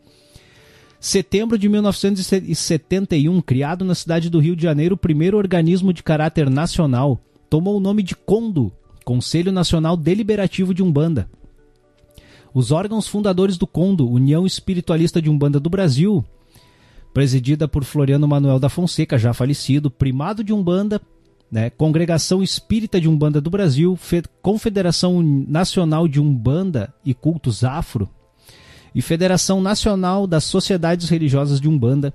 Setembro de 1971, criado na cidade do Rio de Janeiro, o primeiro organismo de caráter nacional, tomou o nome de Condo, Conselho Nacional Deliberativo de Umbanda. Os órgãos fundadores do CONDO, União Espiritualista de Umbanda do Brasil, presidida por Floriano Manuel da Fonseca, já falecido, primado de Umbanda, né, Congregação Espírita de Umbanda do Brasil, Confederação Nacional de Umbanda e Cultos Afro e Federação Nacional das Sociedades Religiosas de Umbanda.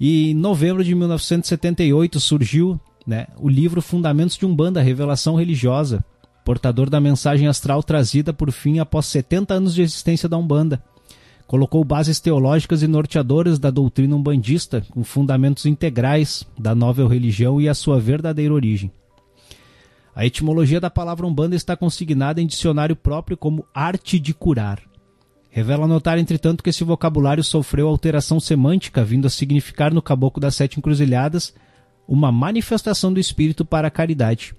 E em novembro de 1978 surgiu né, o livro Fundamentos de Umbanda, Revelação Religiosa, portador da mensagem astral trazida por fim após 70 anos de existência da Umbanda. Colocou bases teológicas e norteadoras da doutrina umbandista, com fundamentos integrais da nova religião e a sua verdadeira origem. A etimologia da palavra Umbanda está consignada em dicionário próprio como arte de curar. Revela notar, entretanto, que esse vocabulário sofreu alteração semântica, vindo a significar no Caboclo das Sete Encruzilhadas uma manifestação do espírito para a caridade,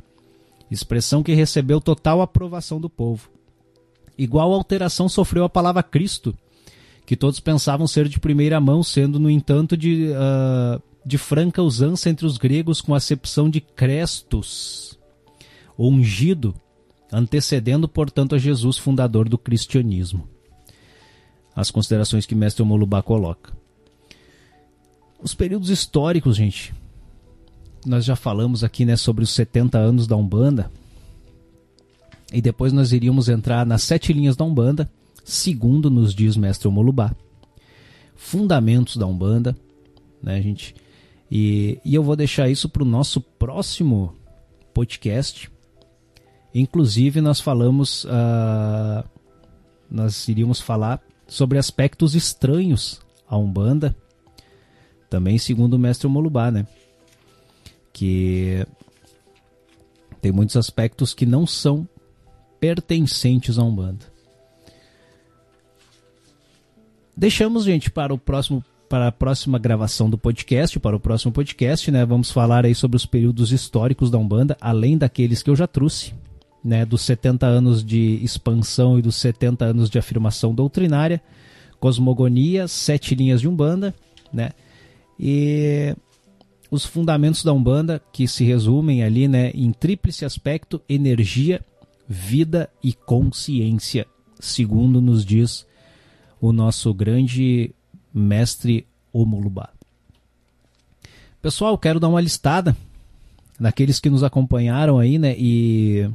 expressão que recebeu total aprovação do povo. Igual alteração sofreu a palavra Cristo, que todos pensavam ser de primeira mão, sendo, no entanto, de, uh, de franca usança entre os gregos com a acepção de Crestos, ungido, antecedendo, portanto, a Jesus, fundador do cristianismo as considerações que Mestre Molubá coloca. Os períodos históricos, gente. Nós já falamos aqui né, sobre os 70 anos da Umbanda. E depois nós iríamos entrar nas sete linhas da Umbanda, segundo nos diz Mestre Molubá. Fundamentos da Umbanda, né, gente? E, e eu vou deixar isso para o nosso próximo podcast. Inclusive, nós falamos. Uh, nós iríamos falar sobre aspectos estranhos à Umbanda, também segundo o mestre Molubá, né? Que tem muitos aspectos que não são pertencentes à Umbanda. Deixamos, gente, para o próximo para a próxima gravação do podcast, para o próximo podcast, né? Vamos falar aí sobre os períodos históricos da Umbanda, além daqueles que eu já trouxe, né, dos 70 anos de expansão e dos 70 anos de afirmação doutrinária, cosmogonia, sete linhas de Umbanda, né, e os fundamentos da Umbanda que se resumem ali, né, em tríplice aspecto: energia, vida e consciência, segundo nos diz o nosso grande mestre Omolubá. Pessoal, quero dar uma listada naqueles que nos acompanharam aí, né, e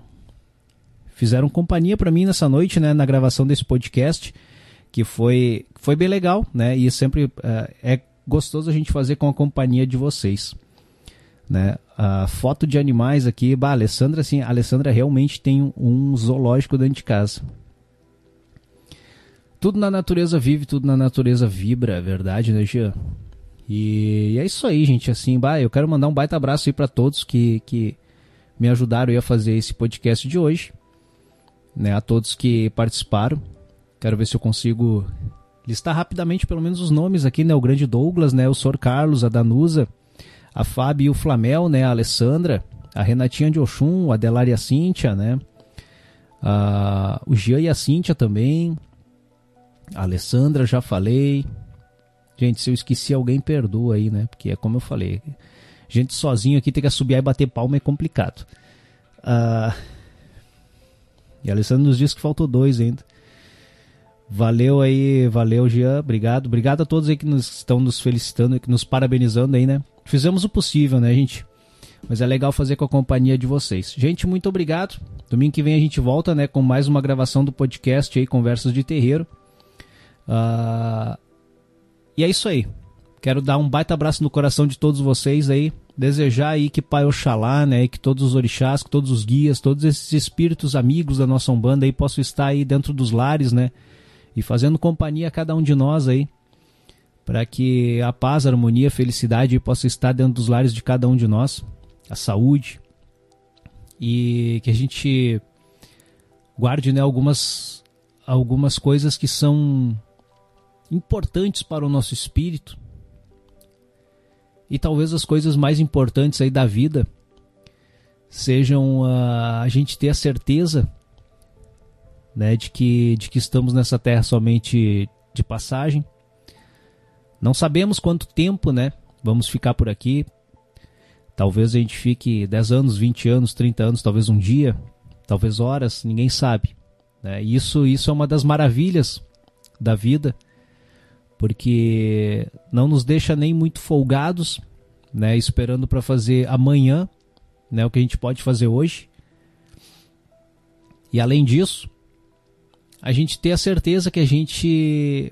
fizeram companhia para mim nessa noite, né, na gravação desse podcast, que foi, foi bem legal, né, e sempre uh, é gostoso a gente fazer com a companhia de vocês. Né? A foto de animais aqui, bah, a Alessandra, assim, a Alessandra realmente tem um zoológico dentro de casa. Tudo na natureza vive, tudo na natureza vibra, é verdade, né? E, e, é isso aí, gente. Assim, bah, eu quero mandar um baita abraço aí para todos que, que me ajudaram a fazer esse podcast de hoje né, a todos que participaram. Quero ver se eu consigo listar rapidamente pelo menos os nomes aqui, né? O grande Douglas, né? O Sor Carlos, a Danusa, a Fábio e o Flamel, né? A Alessandra, a Renatinha de Oxum, a Delar e a Cíntia, né? A, o Jean e a Cíntia também. A Alessandra, já falei. Gente, se eu esqueci alguém, perdoa aí, né? Porque é como eu falei. Gente sozinho aqui tem que subir e bater palma é complicado. Uh, e Alessandro nos diz que faltou dois ainda. Valeu aí, valeu Jean, obrigado. Obrigado a todos aí que nos estão nos felicitando, que nos parabenizando aí, né? Fizemos o possível, né, gente? Mas é legal fazer com a companhia de vocês. Gente, muito obrigado. Domingo que vem a gente volta, né, com mais uma gravação do podcast aí, Conversas de Terreiro. Uh... E é isso aí. Quero dar um baita abraço no coração de todos vocês aí desejar aí que Pai Oxalá, né, que todos os orixás, que todos os guias, todos esses espíritos amigos da nossa Umbanda aí possam estar aí dentro dos lares, né, e fazendo companhia a cada um de nós aí, para que a paz, a harmonia, a felicidade possa estar dentro dos lares de cada um de nós, a saúde, e que a gente guarde, né, algumas algumas coisas que são importantes para o nosso espírito, e talvez as coisas mais importantes aí da vida sejam uh, a gente ter a certeza né, de, que, de que estamos nessa terra somente de passagem. Não sabemos quanto tempo né, vamos ficar por aqui. Talvez a gente fique 10 anos, 20 anos, 30 anos, talvez um dia, talvez horas, ninguém sabe. Né? Isso, isso é uma das maravilhas da vida porque não nos deixa nem muito folgados, né, esperando para fazer amanhã, né, o que a gente pode fazer hoje. E além disso, a gente ter a certeza que a gente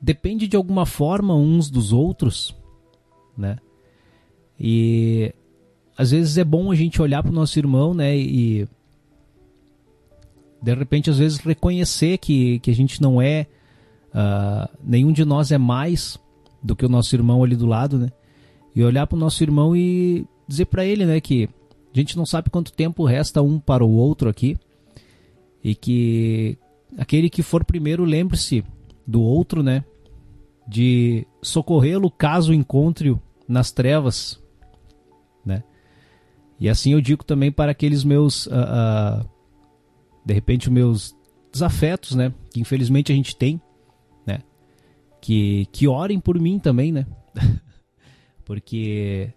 depende de alguma forma uns dos outros, né? E às vezes é bom a gente olhar para o nosso irmão, né, e de repente às vezes reconhecer que, que a gente não é Uh, nenhum de nós é mais do que o nosso irmão ali do lado, né? E olhar para o nosso irmão e dizer para ele, né, que a gente não sabe quanto tempo resta um para o outro aqui. E que aquele que for primeiro lembre-se do outro, né? De socorrê-lo caso encontre-o nas trevas, né? E assim eu digo também para aqueles meus, uh, uh, de repente, meus desafetos, né? Que infelizmente a gente tem, né? Que, que orem por mim também, né? [LAUGHS] Porque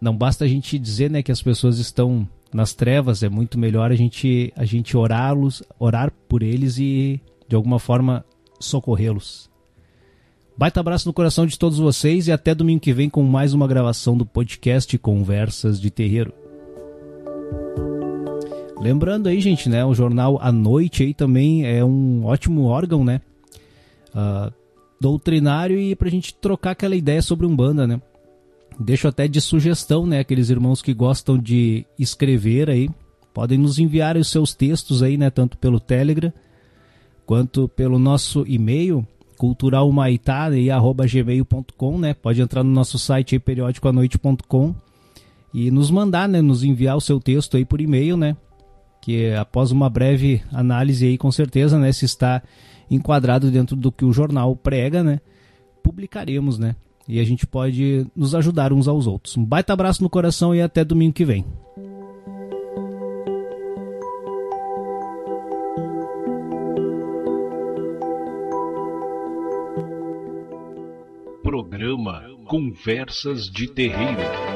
não basta a gente dizer, né, que as pessoas estão nas trevas, é muito melhor a gente a gente orá-los, orar por eles e de alguma forma socorrê-los. Baita abraço no coração de todos vocês e até domingo que vem com mais uma gravação do podcast Conversas de Terreiro. Lembrando aí, gente, né, o jornal A Noite aí também é um ótimo órgão, né, uh, doutrinário e pra gente trocar aquela ideia sobre Umbanda, né. Deixo até de sugestão, né? Aqueles irmãos que gostam de escrever aí, podem nos enviar os seus textos aí, né? Tanto pelo Telegram quanto pelo nosso e-mail culturalmaitá@gmail.com, né? Pode entrar no nosso site aí, periódicoanoite.com e nos mandar, né? Nos enviar o seu texto aí por e-mail, né? Que após uma breve análise aí, com certeza, né? Se está enquadrado dentro do que o jornal prega, né? Publicaremos, né? E a gente pode nos ajudar uns aos outros. Um baita abraço no coração e até domingo que vem. Programa Conversas de Terreiro.